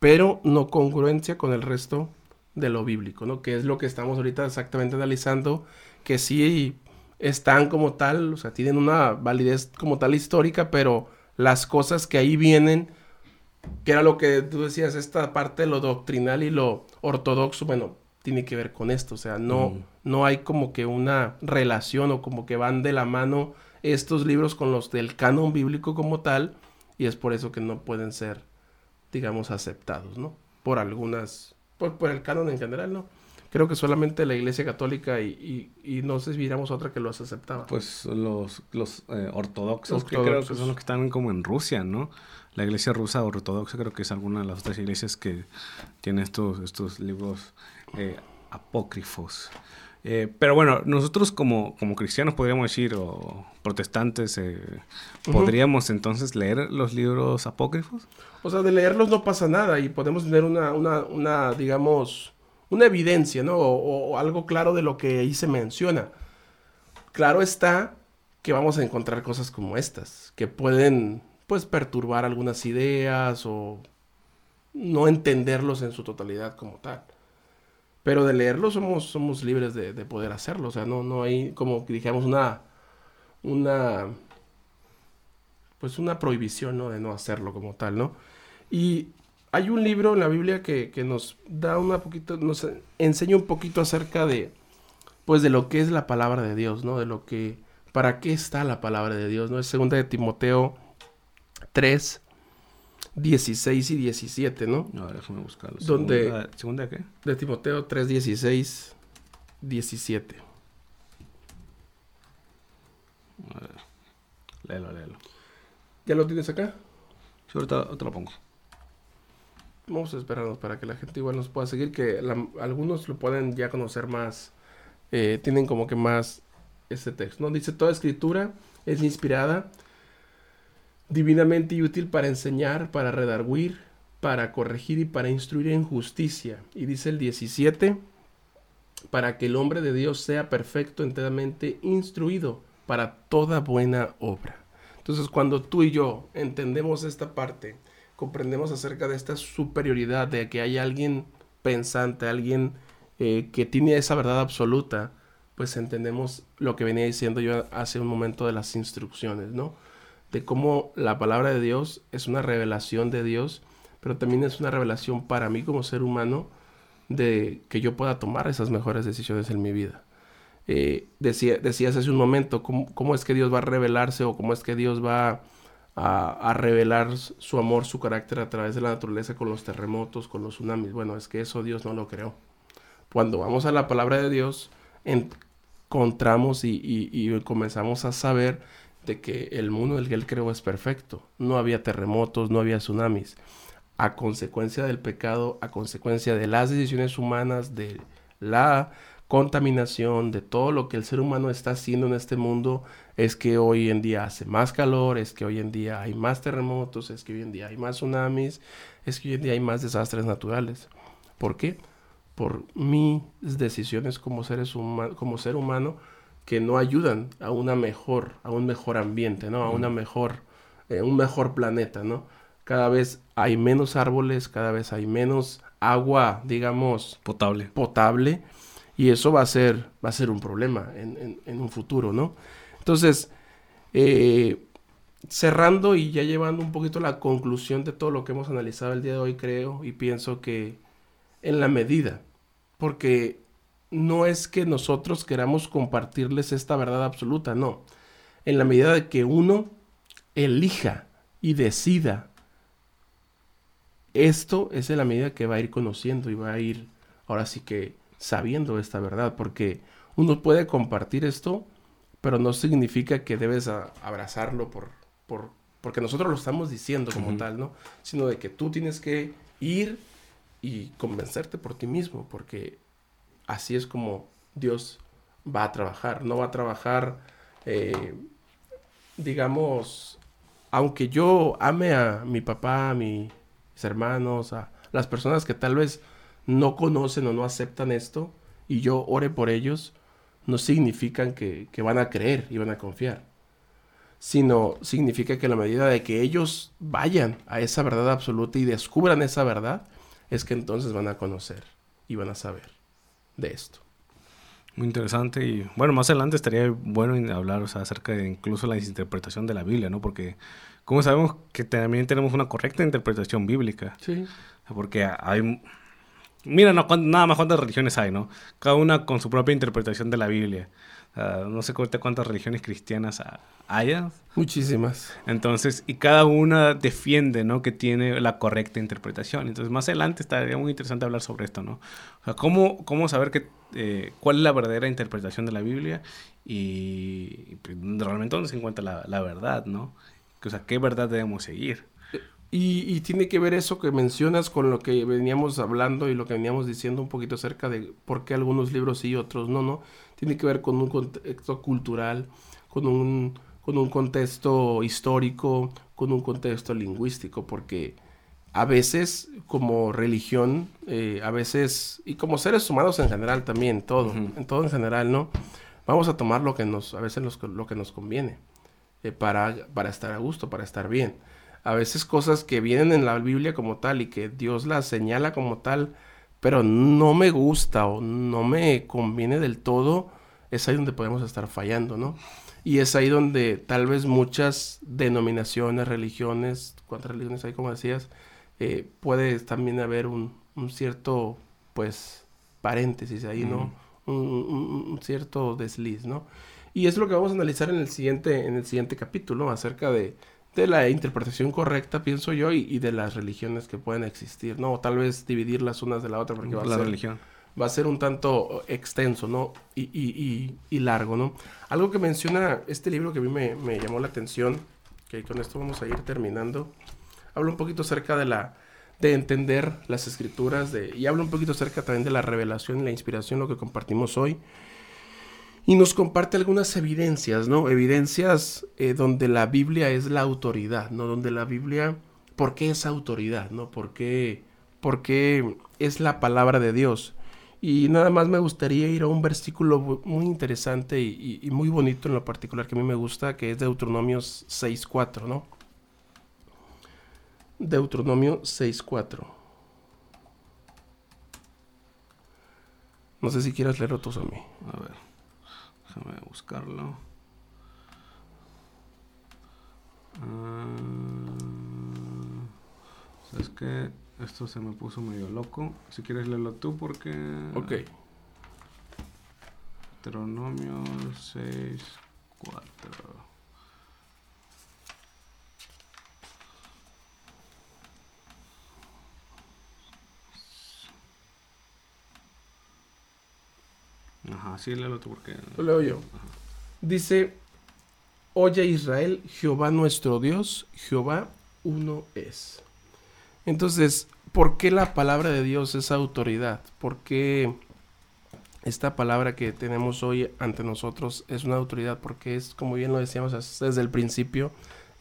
pero no congruencia con el resto de lo bíblico, ¿no? Que es lo que estamos ahorita exactamente analizando, que sí están como tal, o sea, tienen una validez como tal histórica, pero las cosas que ahí vienen, que era lo que tú decías, esta parte lo doctrinal y lo ortodoxo, bueno, tiene que ver con esto. O sea, no, Mm. no hay como que una relación o como que van de la mano estos libros con los del canon bíblico como tal, y es por eso que no pueden ser, digamos, aceptados, ¿no? Por algunas, por, por el canon en general, ¿no? Creo que solamente la Iglesia Católica y, y, y no sé si viéramos otra que los aceptaba. Pues los, los eh, ortodoxos, que creo que son los que están como en Rusia, ¿no? La iglesia rusa ortodoxa creo que es alguna de las otras iglesias que tiene estos, estos libros eh, apócrifos. Eh, pero bueno, nosotros como, como cristianos podríamos decir, o protestantes, eh. ¿podríamos entonces leer los libros apócrifos? O sea, de leerlos no pasa nada y podemos tener una, una, una digamos, una evidencia, ¿no? O, o algo claro de lo que ahí se menciona. Claro está que vamos a encontrar cosas como estas, que pueden, pues, perturbar algunas ideas o no entenderlos en su totalidad como tal. Pero de leerlos somos, somos libres de, de poder hacerlo. O sea, no, no hay, como dijéramos, una, una, pues una prohibición, ¿no? De no hacerlo como tal, ¿no? Y hay un libro en la Biblia que, que nos da una poquito, nos enseña un poquito acerca de, pues de lo que es la palabra de Dios, ¿no? De lo que, para qué está la palabra de Dios, ¿no? Es segunda de Timoteo 3, 16 y 17, ¿no? A ver, déjame buscarlo. ¿Dónde? ¿Segunda, ¿Segunda qué? De Timoteo 3, 16, 17. A ver. Léelo, léelo. ¿Ya lo tienes acá? Sí, ahorita, ahorita lo pongo. Vamos a esperarnos para que la gente igual nos pueda seguir, que la- algunos lo pueden ya conocer más, eh, tienen como que más este texto, ¿no? Dice, toda escritura es inspirada, divinamente útil para enseñar, para redarguir, para corregir y para instruir en justicia. Y dice el 17, para que el hombre de Dios sea perfecto, enteramente instruido para toda buena obra. Entonces, cuando tú y yo entendemos esta parte, comprendemos acerca de esta superioridad, de que hay alguien pensante, alguien eh, que tiene esa verdad absoluta, pues entendemos lo que venía diciendo yo hace un momento de las instrucciones, ¿no? De cómo la palabra de Dios es una revelación de Dios, pero también es una revelación para mí como ser humano de que yo pueda tomar esas mejores decisiones en mi vida. Eh, decía, decías hace un momento, ¿cómo, cómo es que Dios va a revelarse o cómo es que Dios va a, revelar su amor, su carácter a través de la naturaleza con los terremotos, con los tsunamis. Bueno, es que eso Dios no lo creó. Cuando vamos a la palabra de Dios, encontramos y- y comenzamos a saber de que el mundo del que Él creó es perfecto. No había terremotos, no había tsunamis. A consecuencia del pecado, a consecuencia de las decisiones humanas, de la contaminación, de todo lo que el ser humano está haciendo en este mundo, es que hoy en día hace más calor, es que hoy en día hay más terremotos, es que hoy en día hay más tsunamis, es que hoy en día hay más desastres naturales. ¿Por qué? Por mis decisiones como, seres como ser humano que no ayudan a una mejor, a un mejor ambiente, ¿no? A una mejor, eh, un mejor planeta, ¿no? Cada vez hay menos árboles, cada vez hay menos agua, digamos, Potable. potable y eso va a ser, va a ser un problema en, en- en un futuro, ¿no? Entonces, eh, cerrando y ya llevando un poquito la conclusión de todo lo que hemos analizado el día de hoy, creo y pienso que en la medida, porque no es que nosotros queramos compartirles esta verdad absoluta, no. En la medida de que uno elija y decida esto es en la medida que va a ir conociendo y va a ir ahora sí que sabiendo esta verdad, porque uno puede compartir esto, pero no significa que debes abrazarlo por, por, porque nosotros lo estamos diciendo como tal, ¿no? Sino de que tú tienes que ir y convencerte por ti mismo, porque así es como Dios va a trabajar, no va a trabajar, eh, digamos, aunque yo ame a mi papá, a mis hermanos, a las personas que tal vez no conocen o no aceptan esto, y yo ore por ellos, no significan que, que van a creer y van a confiar, sino significa que la medida de que ellos vayan a esa verdad absoluta y descubran esa verdad, es que entonces van a conocer y van a saber de esto. Muy interesante y bueno, más adelante estaría bueno en hablar o sea, acerca de incluso la interpretación de la Biblia, ¿no? Porque como sabemos que también tenemos una correcta interpretación bíblica, Sí. porque hay Mira, no, nada más cuántas religiones hay, ¿no? Cada una con su propia interpretación de la Biblia. No sé cuántas religiones cristianas haya. Muchísimas. Entonces, y cada una defiende, ¿no? Que tiene la correcta interpretación. Entonces, más adelante estaría muy interesante hablar sobre esto, ¿no? O sea, cómo, cómo saber que, eh, cuál es la verdadera interpretación de la Biblia y, pues, realmente dónde se encuentra la, la verdad, ¿no? O sea, qué verdad debemos seguir. Y, tiene que ver eso que mencionas con lo que veníamos hablando y lo que veníamos diciendo un poquito acerca de por qué algunos libros sí y otros no, ¿no? Tiene que ver con un contexto cultural, con un, con un contexto histórico, con un contexto lingüístico, porque a veces como religión, eh, a veces, y como seres humanos en general también, todo, en todo en general, ¿no? Vamos a tomar lo que nos, a veces lo que nos conviene, eh, para, para estar a gusto, para estar bien a veces cosas que vienen en la Biblia como tal y que Dios las señala como tal, pero no me gusta o no me conviene del todo, es ahí donde podemos estar fallando, ¿no? Y es ahí donde tal vez muchas denominaciones, religiones, ¿cuántas religiones hay como decías? Eh, puede también haber un, cierto, pues, paréntesis ahí, ¿no? Un, un, cierto desliz, ¿no? Y es lo que vamos a analizar en el siguiente, en el siguiente capítulo, acerca de, de la interpretación correcta, pienso yo, y, de las religiones que pueden existir, ¿no? O tal vez dividir las unas de la otra, porque va a, ser, religión. Va a ser un tanto extenso, ¿no? Y, y, y, largo, ¿no? Algo que menciona este libro que a mí me, me, llamó la atención, que con esto vamos a ir terminando, habla un poquito acerca de la de entender las escrituras de, y habla un poquito acerca también de la revelación y la inspiración, lo que compartimos hoy y nos comparte algunas evidencias, ¿no? Evidencias eh, donde la Biblia es la autoridad, ¿no? Donde la Biblia, ¿por qué es autoridad, ¿no? ¿Por qué, es la palabra de Dios? Y nada más me gustaría ir a un versículo muy interesante y, muy bonito en lo particular que a mí me gusta, que es Deuteronomio 6.4, ¿no? Deuteronomio 6.4. No sé si quieras leer otros a mí. A ver. Déjame buscarlo. Ah, ¿Sabes qué? Esto se me puso medio loco. Si quieres leerlo tú porque... Ok. Deuteronomio 6, 4. Ajá, sí, léelo tú porque... Lo leo yo. Dice, oye Israel, Jehová nuestro Dios, Jehová uno es. Entonces, ¿por qué la palabra de Dios es autoridad? ¿Por qué esta palabra que tenemos hoy ante nosotros es una autoridad? Porque es, como bien lo decíamos desde el principio,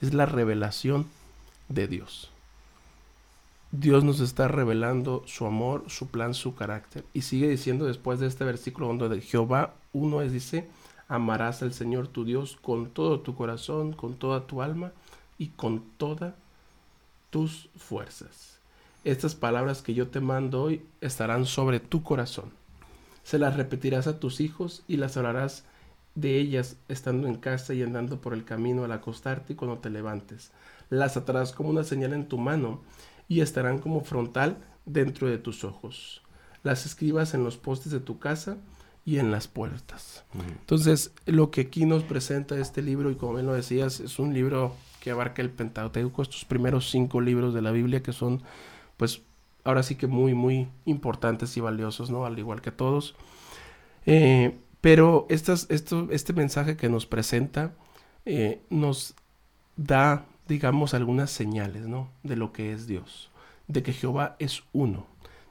es la revelación de Dios. Dios nos está revelando su amor, su plan, su carácter. Y sigue diciendo después de este versículo donde de Jehová uno es, dice, amarás al Señor tu Dios con todo tu corazón, con toda tu alma y con todas tus fuerzas. Estas palabras que yo te mando hoy estarán sobre tu corazón. Se las repetirás a tus hijos y las hablarás de ellas estando en casa y andando por el camino al acostarte y cuando te levantes. Las atarás como una señal en tu mano y estarán como frontal dentro de tus ojos. Las escribas en los postes de tu casa y en las puertas. Entonces, lo que aquí nos presenta este libro, y como bien lo decías, es un libro que abarca el Pentateuco, estos primeros cinco libros de la Biblia que son, pues, ahora sí que muy, muy importantes y valiosos, ¿no? Al igual que todos. Eh, pero estas, esto, este mensaje que nos presenta eh, nos da digamos, algunas señales, ¿no? De lo que es Dios. De que Jehová es uno.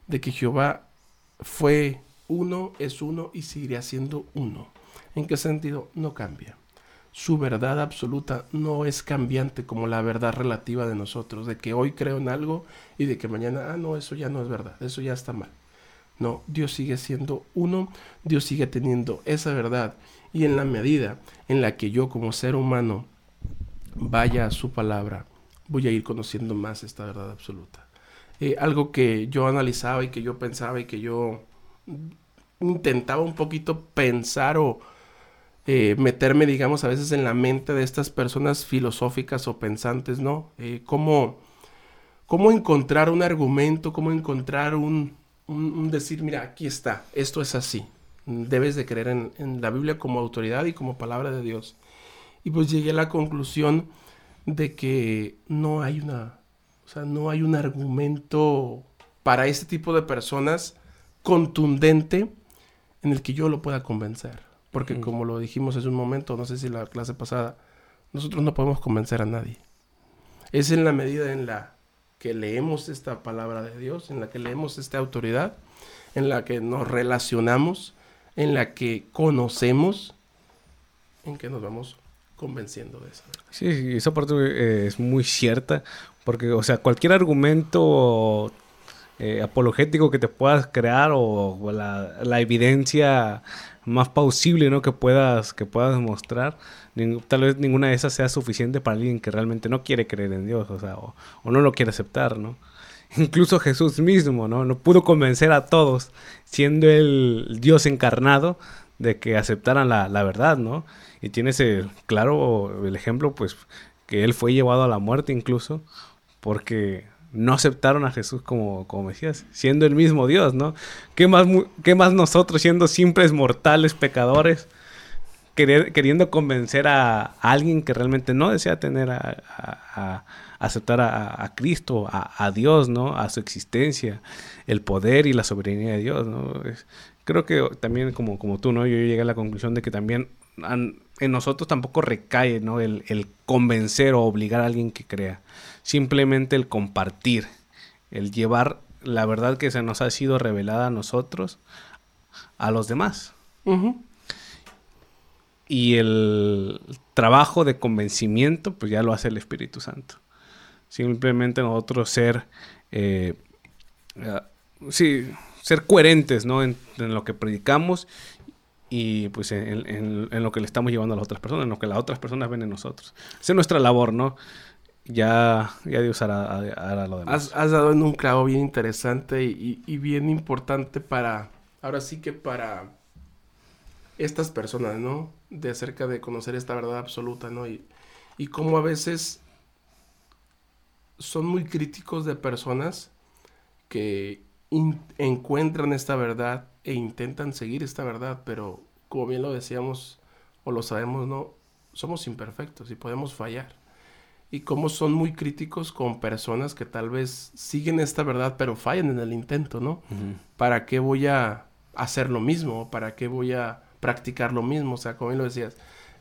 De que Jehová fue uno, es uno y seguirá siendo uno. ¿En qué sentido? No cambia. Su verdad absoluta no es cambiante como la verdad relativa de nosotros, de que hoy creo en algo y de que mañana, ah, no, eso ya no es verdad, eso ya está mal. No, Dios sigue siendo uno, Dios sigue teniendo esa verdad y en la medida en la que yo como ser humano vaya a su palabra, voy a ir conociendo más esta verdad absoluta. Eh, algo que yo analizaba y que yo pensaba y que yo intentaba un poquito pensar o eh, meterme, digamos, a veces en la mente de estas personas filosóficas o pensantes, ¿no? Eh, cómo, cómo encontrar un argumento, cómo encontrar un, decir, mira, aquí está, esto es así. Debes de creer en, en, la Biblia como autoridad y como palabra de Dios. Y pues llegué a la conclusión de que no hay una, o sea, no hay un argumento para este tipo de personas contundente en el que yo lo pueda convencer. Porque como lo dijimos hace un momento, no sé si la clase pasada, nosotros no podemos convencer a nadie. Es en la medida en la que leemos esta palabra de Dios, en la que leemos esta autoridad, en la que nos relacionamos, en la que conocemos, en que nos vamos convenciendo de eso. Sí, esa parte eh, es muy cierta, porque, o sea, cualquier argumento eh, apologético que te puedas crear o, la, evidencia más plausible ¿no? que, puedas, que puedas mostrar, tal vez ninguna de esas sea suficiente para alguien que realmente no quiere creer en Dios, o sea, o, no lo quiere aceptar, ¿no? Incluso Jesús mismo, ¿no? No pudo convencer a todos, siendo el Dios encarnado, de que aceptaran la, la verdad, ¿no? Y tienes el claro el ejemplo, pues, que él fue llevado a la muerte incluso, porque no aceptaron a Jesús como, como Mesías, siendo el mismo Dios, ¿no? ¿Qué más, qué más nosotros, siendo simples mortales pecadores, queriendo convencer a, alguien que realmente no desea tener a, aceptar a, Cristo, a, Dios, ¿no? A su existencia, el poder y la soberanía de Dios, ¿no? creo que también como, como tú, ¿no? Yo llegué a la conclusión de que también en nosotros tampoco recae ¿no? el, convencer o obligar a alguien que crea. Simplemente el compartir, el llevar la verdad que se nos ha sido revelada a nosotros a los demás. Y el trabajo de convencimiento, pues ya lo hace el Espíritu Santo. Simplemente nosotros ser, eh, eh, sí, ser coherentes ¿no? en, lo que predicamos y pues en, lo que le estamos llevando a las otras personas, en lo que las otras personas ven en nosotros. Esa es nuestra labor, ¿no? Ya, ya Dios hará, lo demás. Has, dado en un clavo bien interesante y, bien importante para, ahora sí que para estas personas, ¿no? De acerca de conocer esta verdad absoluta, ¿no? Y, y cómo a veces son muy críticos de personas que encuentran esta verdad e intentan seguir esta verdad, pero como bien lo decíamos o lo sabemos, no somos imperfectos y podemos fallar. Y como son muy críticos con personas que tal vez siguen esta verdad, pero fallan en el intento, ¿no? ¿Para qué voy a hacer lo mismo? ¿Para qué voy a practicar lo mismo? O sea, como bien lo decías,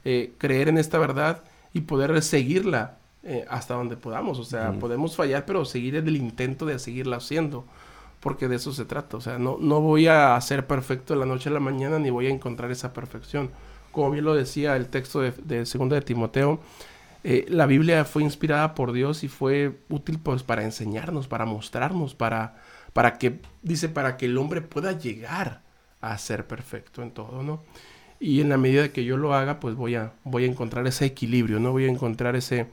eh, creer en esta verdad y poder seguirla eh, hasta donde podamos. O sea, podemos fallar, pero seguir en el intento de seguirla haciendo porque de eso se trata. O sea, no, no voy a ser perfecto de la noche a la mañana ni voy a encontrar esa perfección. Como bien lo decía el texto de, de de Timoteo, eh, la Biblia fue inspirada por Dios y fue útil pues para enseñarnos, para mostrarnos, para, para que, dice, para que el hombre pueda llegar a ser perfecto en todo, ¿no? Y en la medida que yo lo haga, pues voy a, voy a encontrar ese equilibrio, ¿no? Voy a encontrar ese,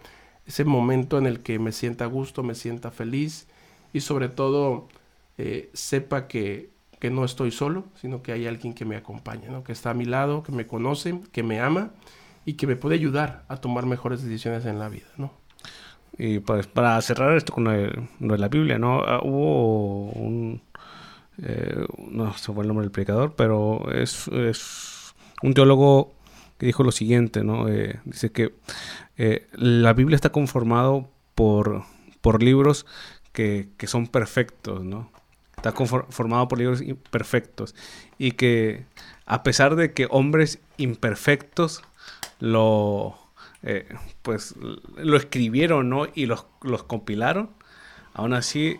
ese momento en el que me sienta a gusto, me sienta feliz y sobre todo eh, sepa que, no estoy solo, sino que hay alguien que me acompaña, ¿no? que está a mi lado, que me conoce, que me ama y que me puede ayudar a tomar mejores decisiones en la vida. ¿no? Y pues para cerrar esto con lo la Biblia, ¿no? Ah, hubo un... Eh, no sé fue el nombre del predicador, pero es, es, un teólogo que dijo lo siguiente, ¿no? Eh, dice que la Biblia está conformado por, por libros que, que, son perfectos, ¿no? Está formado por libros imperfectos. Y que a pesar de que hombres imperfectos lo eh, pues lo escribieron ¿no? y los, los compilaron aún así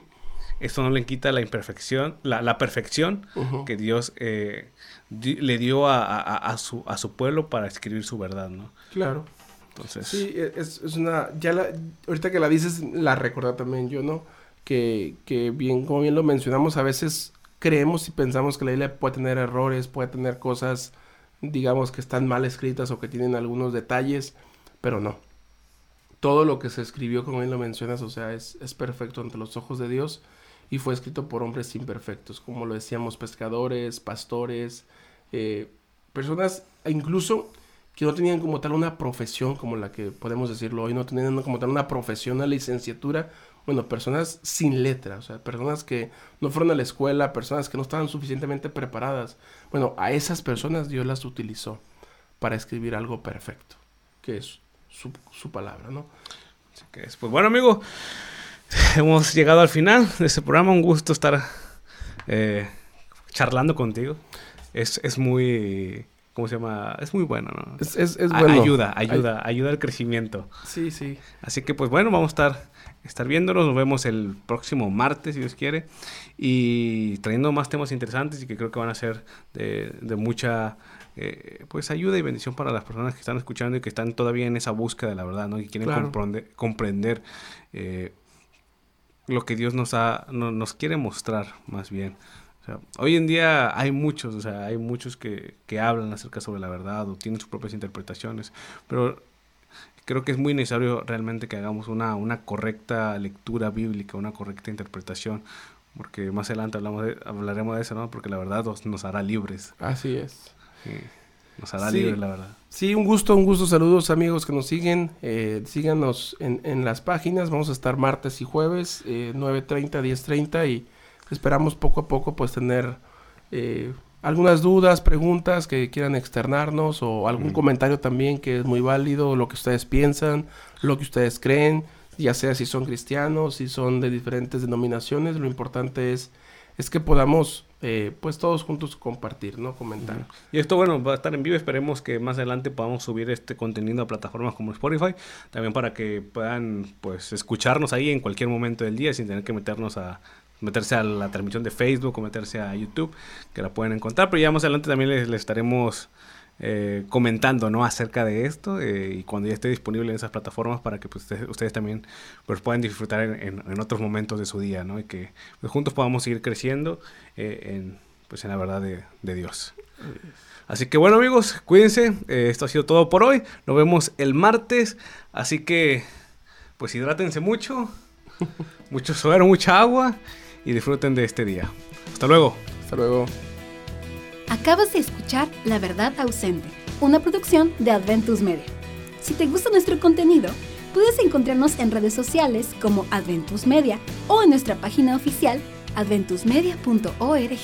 esto no le quita la imperfección la, perfección que Dios eh, le dio a, su, a su pueblo para escribir su verdad no claro. Entonces sí es, es una ya la, ahorita que la dices la recordé también yo no que, bien, como bien lo mencionamos, a veces creemos y pensamos que la Biblia puede tener errores, puede tener cosas, digamos, que están mal escritas o que tienen algunos detalles, pero no. Todo lo que se escribió, como bien lo mencionas, o sea, es, es perfecto ante los ojos de Dios y fue escrito por hombres imperfectos, como lo decíamos, pescadores, pastores, eh, personas, e incluso que no tenían como tal una profesión como la que podemos decirlo hoy, no tenían como tal una profesión, una licenciatura, bueno, personas sin letra, o sea, personas que no fueron a la escuela, personas que no estaban suficientemente preparadas. Bueno, a esas personas Dios las utilizó para escribir algo perfecto, que es su, palabra, ¿no? Así que es, pues bueno, amigo, hemos llegado al final de este programa. Un gusto estar eh, charlando contigo. Es, es muy ¿cómo se llama? Es muy bueno, ¿no? Es, es, bueno. Ayuda, ayuda, ayuda al crecimiento. Sí, sí. Así que pues bueno, vamos a estar, estar viéndonos, nos vemos el próximo martes, si Dios quiere, y trayendo más temas interesantes y que creo que van a ser de, de mucha... Eh, pues ayuda y bendición para las personas que están escuchando y que están todavía en esa búsqueda de la verdad, ¿no? Y quieren comprender, comprender eh, lo que Dios nos, ha, nos quiere mostrar, más bien. Hoy en día hay muchos, o sea, hay muchos que, que hablan acerca sobre la verdad o tienen sus propias interpretaciones, pero creo que es muy necesario realmente que hagamos una, una correcta lectura bíblica, una correcta interpretación, porque más adelante hablamos hablaremos de eso, ¿no? Porque la verdad nos, hará libres. Así es. nos hará libres, la verdad. Sí, un gusto, un gusto. Saludos amigos que nos siguen. Eh, síganos en, en, las páginas. Vamos a estar martes y jueves, eh, 9.30, 10.30 y Esperamos poco a poco pues tener eh, algunas dudas, preguntas que quieran externarnos o algún comentario también que es muy válido, lo que ustedes piensan, lo que ustedes creen, ya sea si son cristianos, si son de diferentes denominaciones, lo importante es, es que podamos eh, pues todos juntos compartir, ¿no? Comentar. Y esto, bueno, va a estar en vivo. Esperemos que más adelante podamos subir este contenido a plataformas como Spotify. También para que puedan, pues, escucharnos ahí en cualquier momento del día sin tener que meternos a meterse a la transmisión de Facebook o meterse a YouTube, que la pueden encontrar. Pero ya más adelante también les, estaremos eh, comentando ¿no? acerca de esto eh, y cuando ya esté disponible en esas plataformas para que pues, ustedes, también pues, puedan disfrutar en, otros momentos de su día ¿no? y que pues, juntos podamos seguir creciendo eh, en, pues, en la verdad de, de Dios. Así que bueno amigos, cuídense, esto ha sido todo por hoy, nos vemos el martes, así que pues hidrátense mucho, mucho suero, mucha agua y disfruten de este día. Hasta luego. Hasta luego. Acabas de escuchar La Verdad Ausente, una producción de Adventus Media. Si te gusta nuestro contenido, puedes encontrarnos en redes sociales como Adventus Media o en nuestra página oficial adventusmedia.org.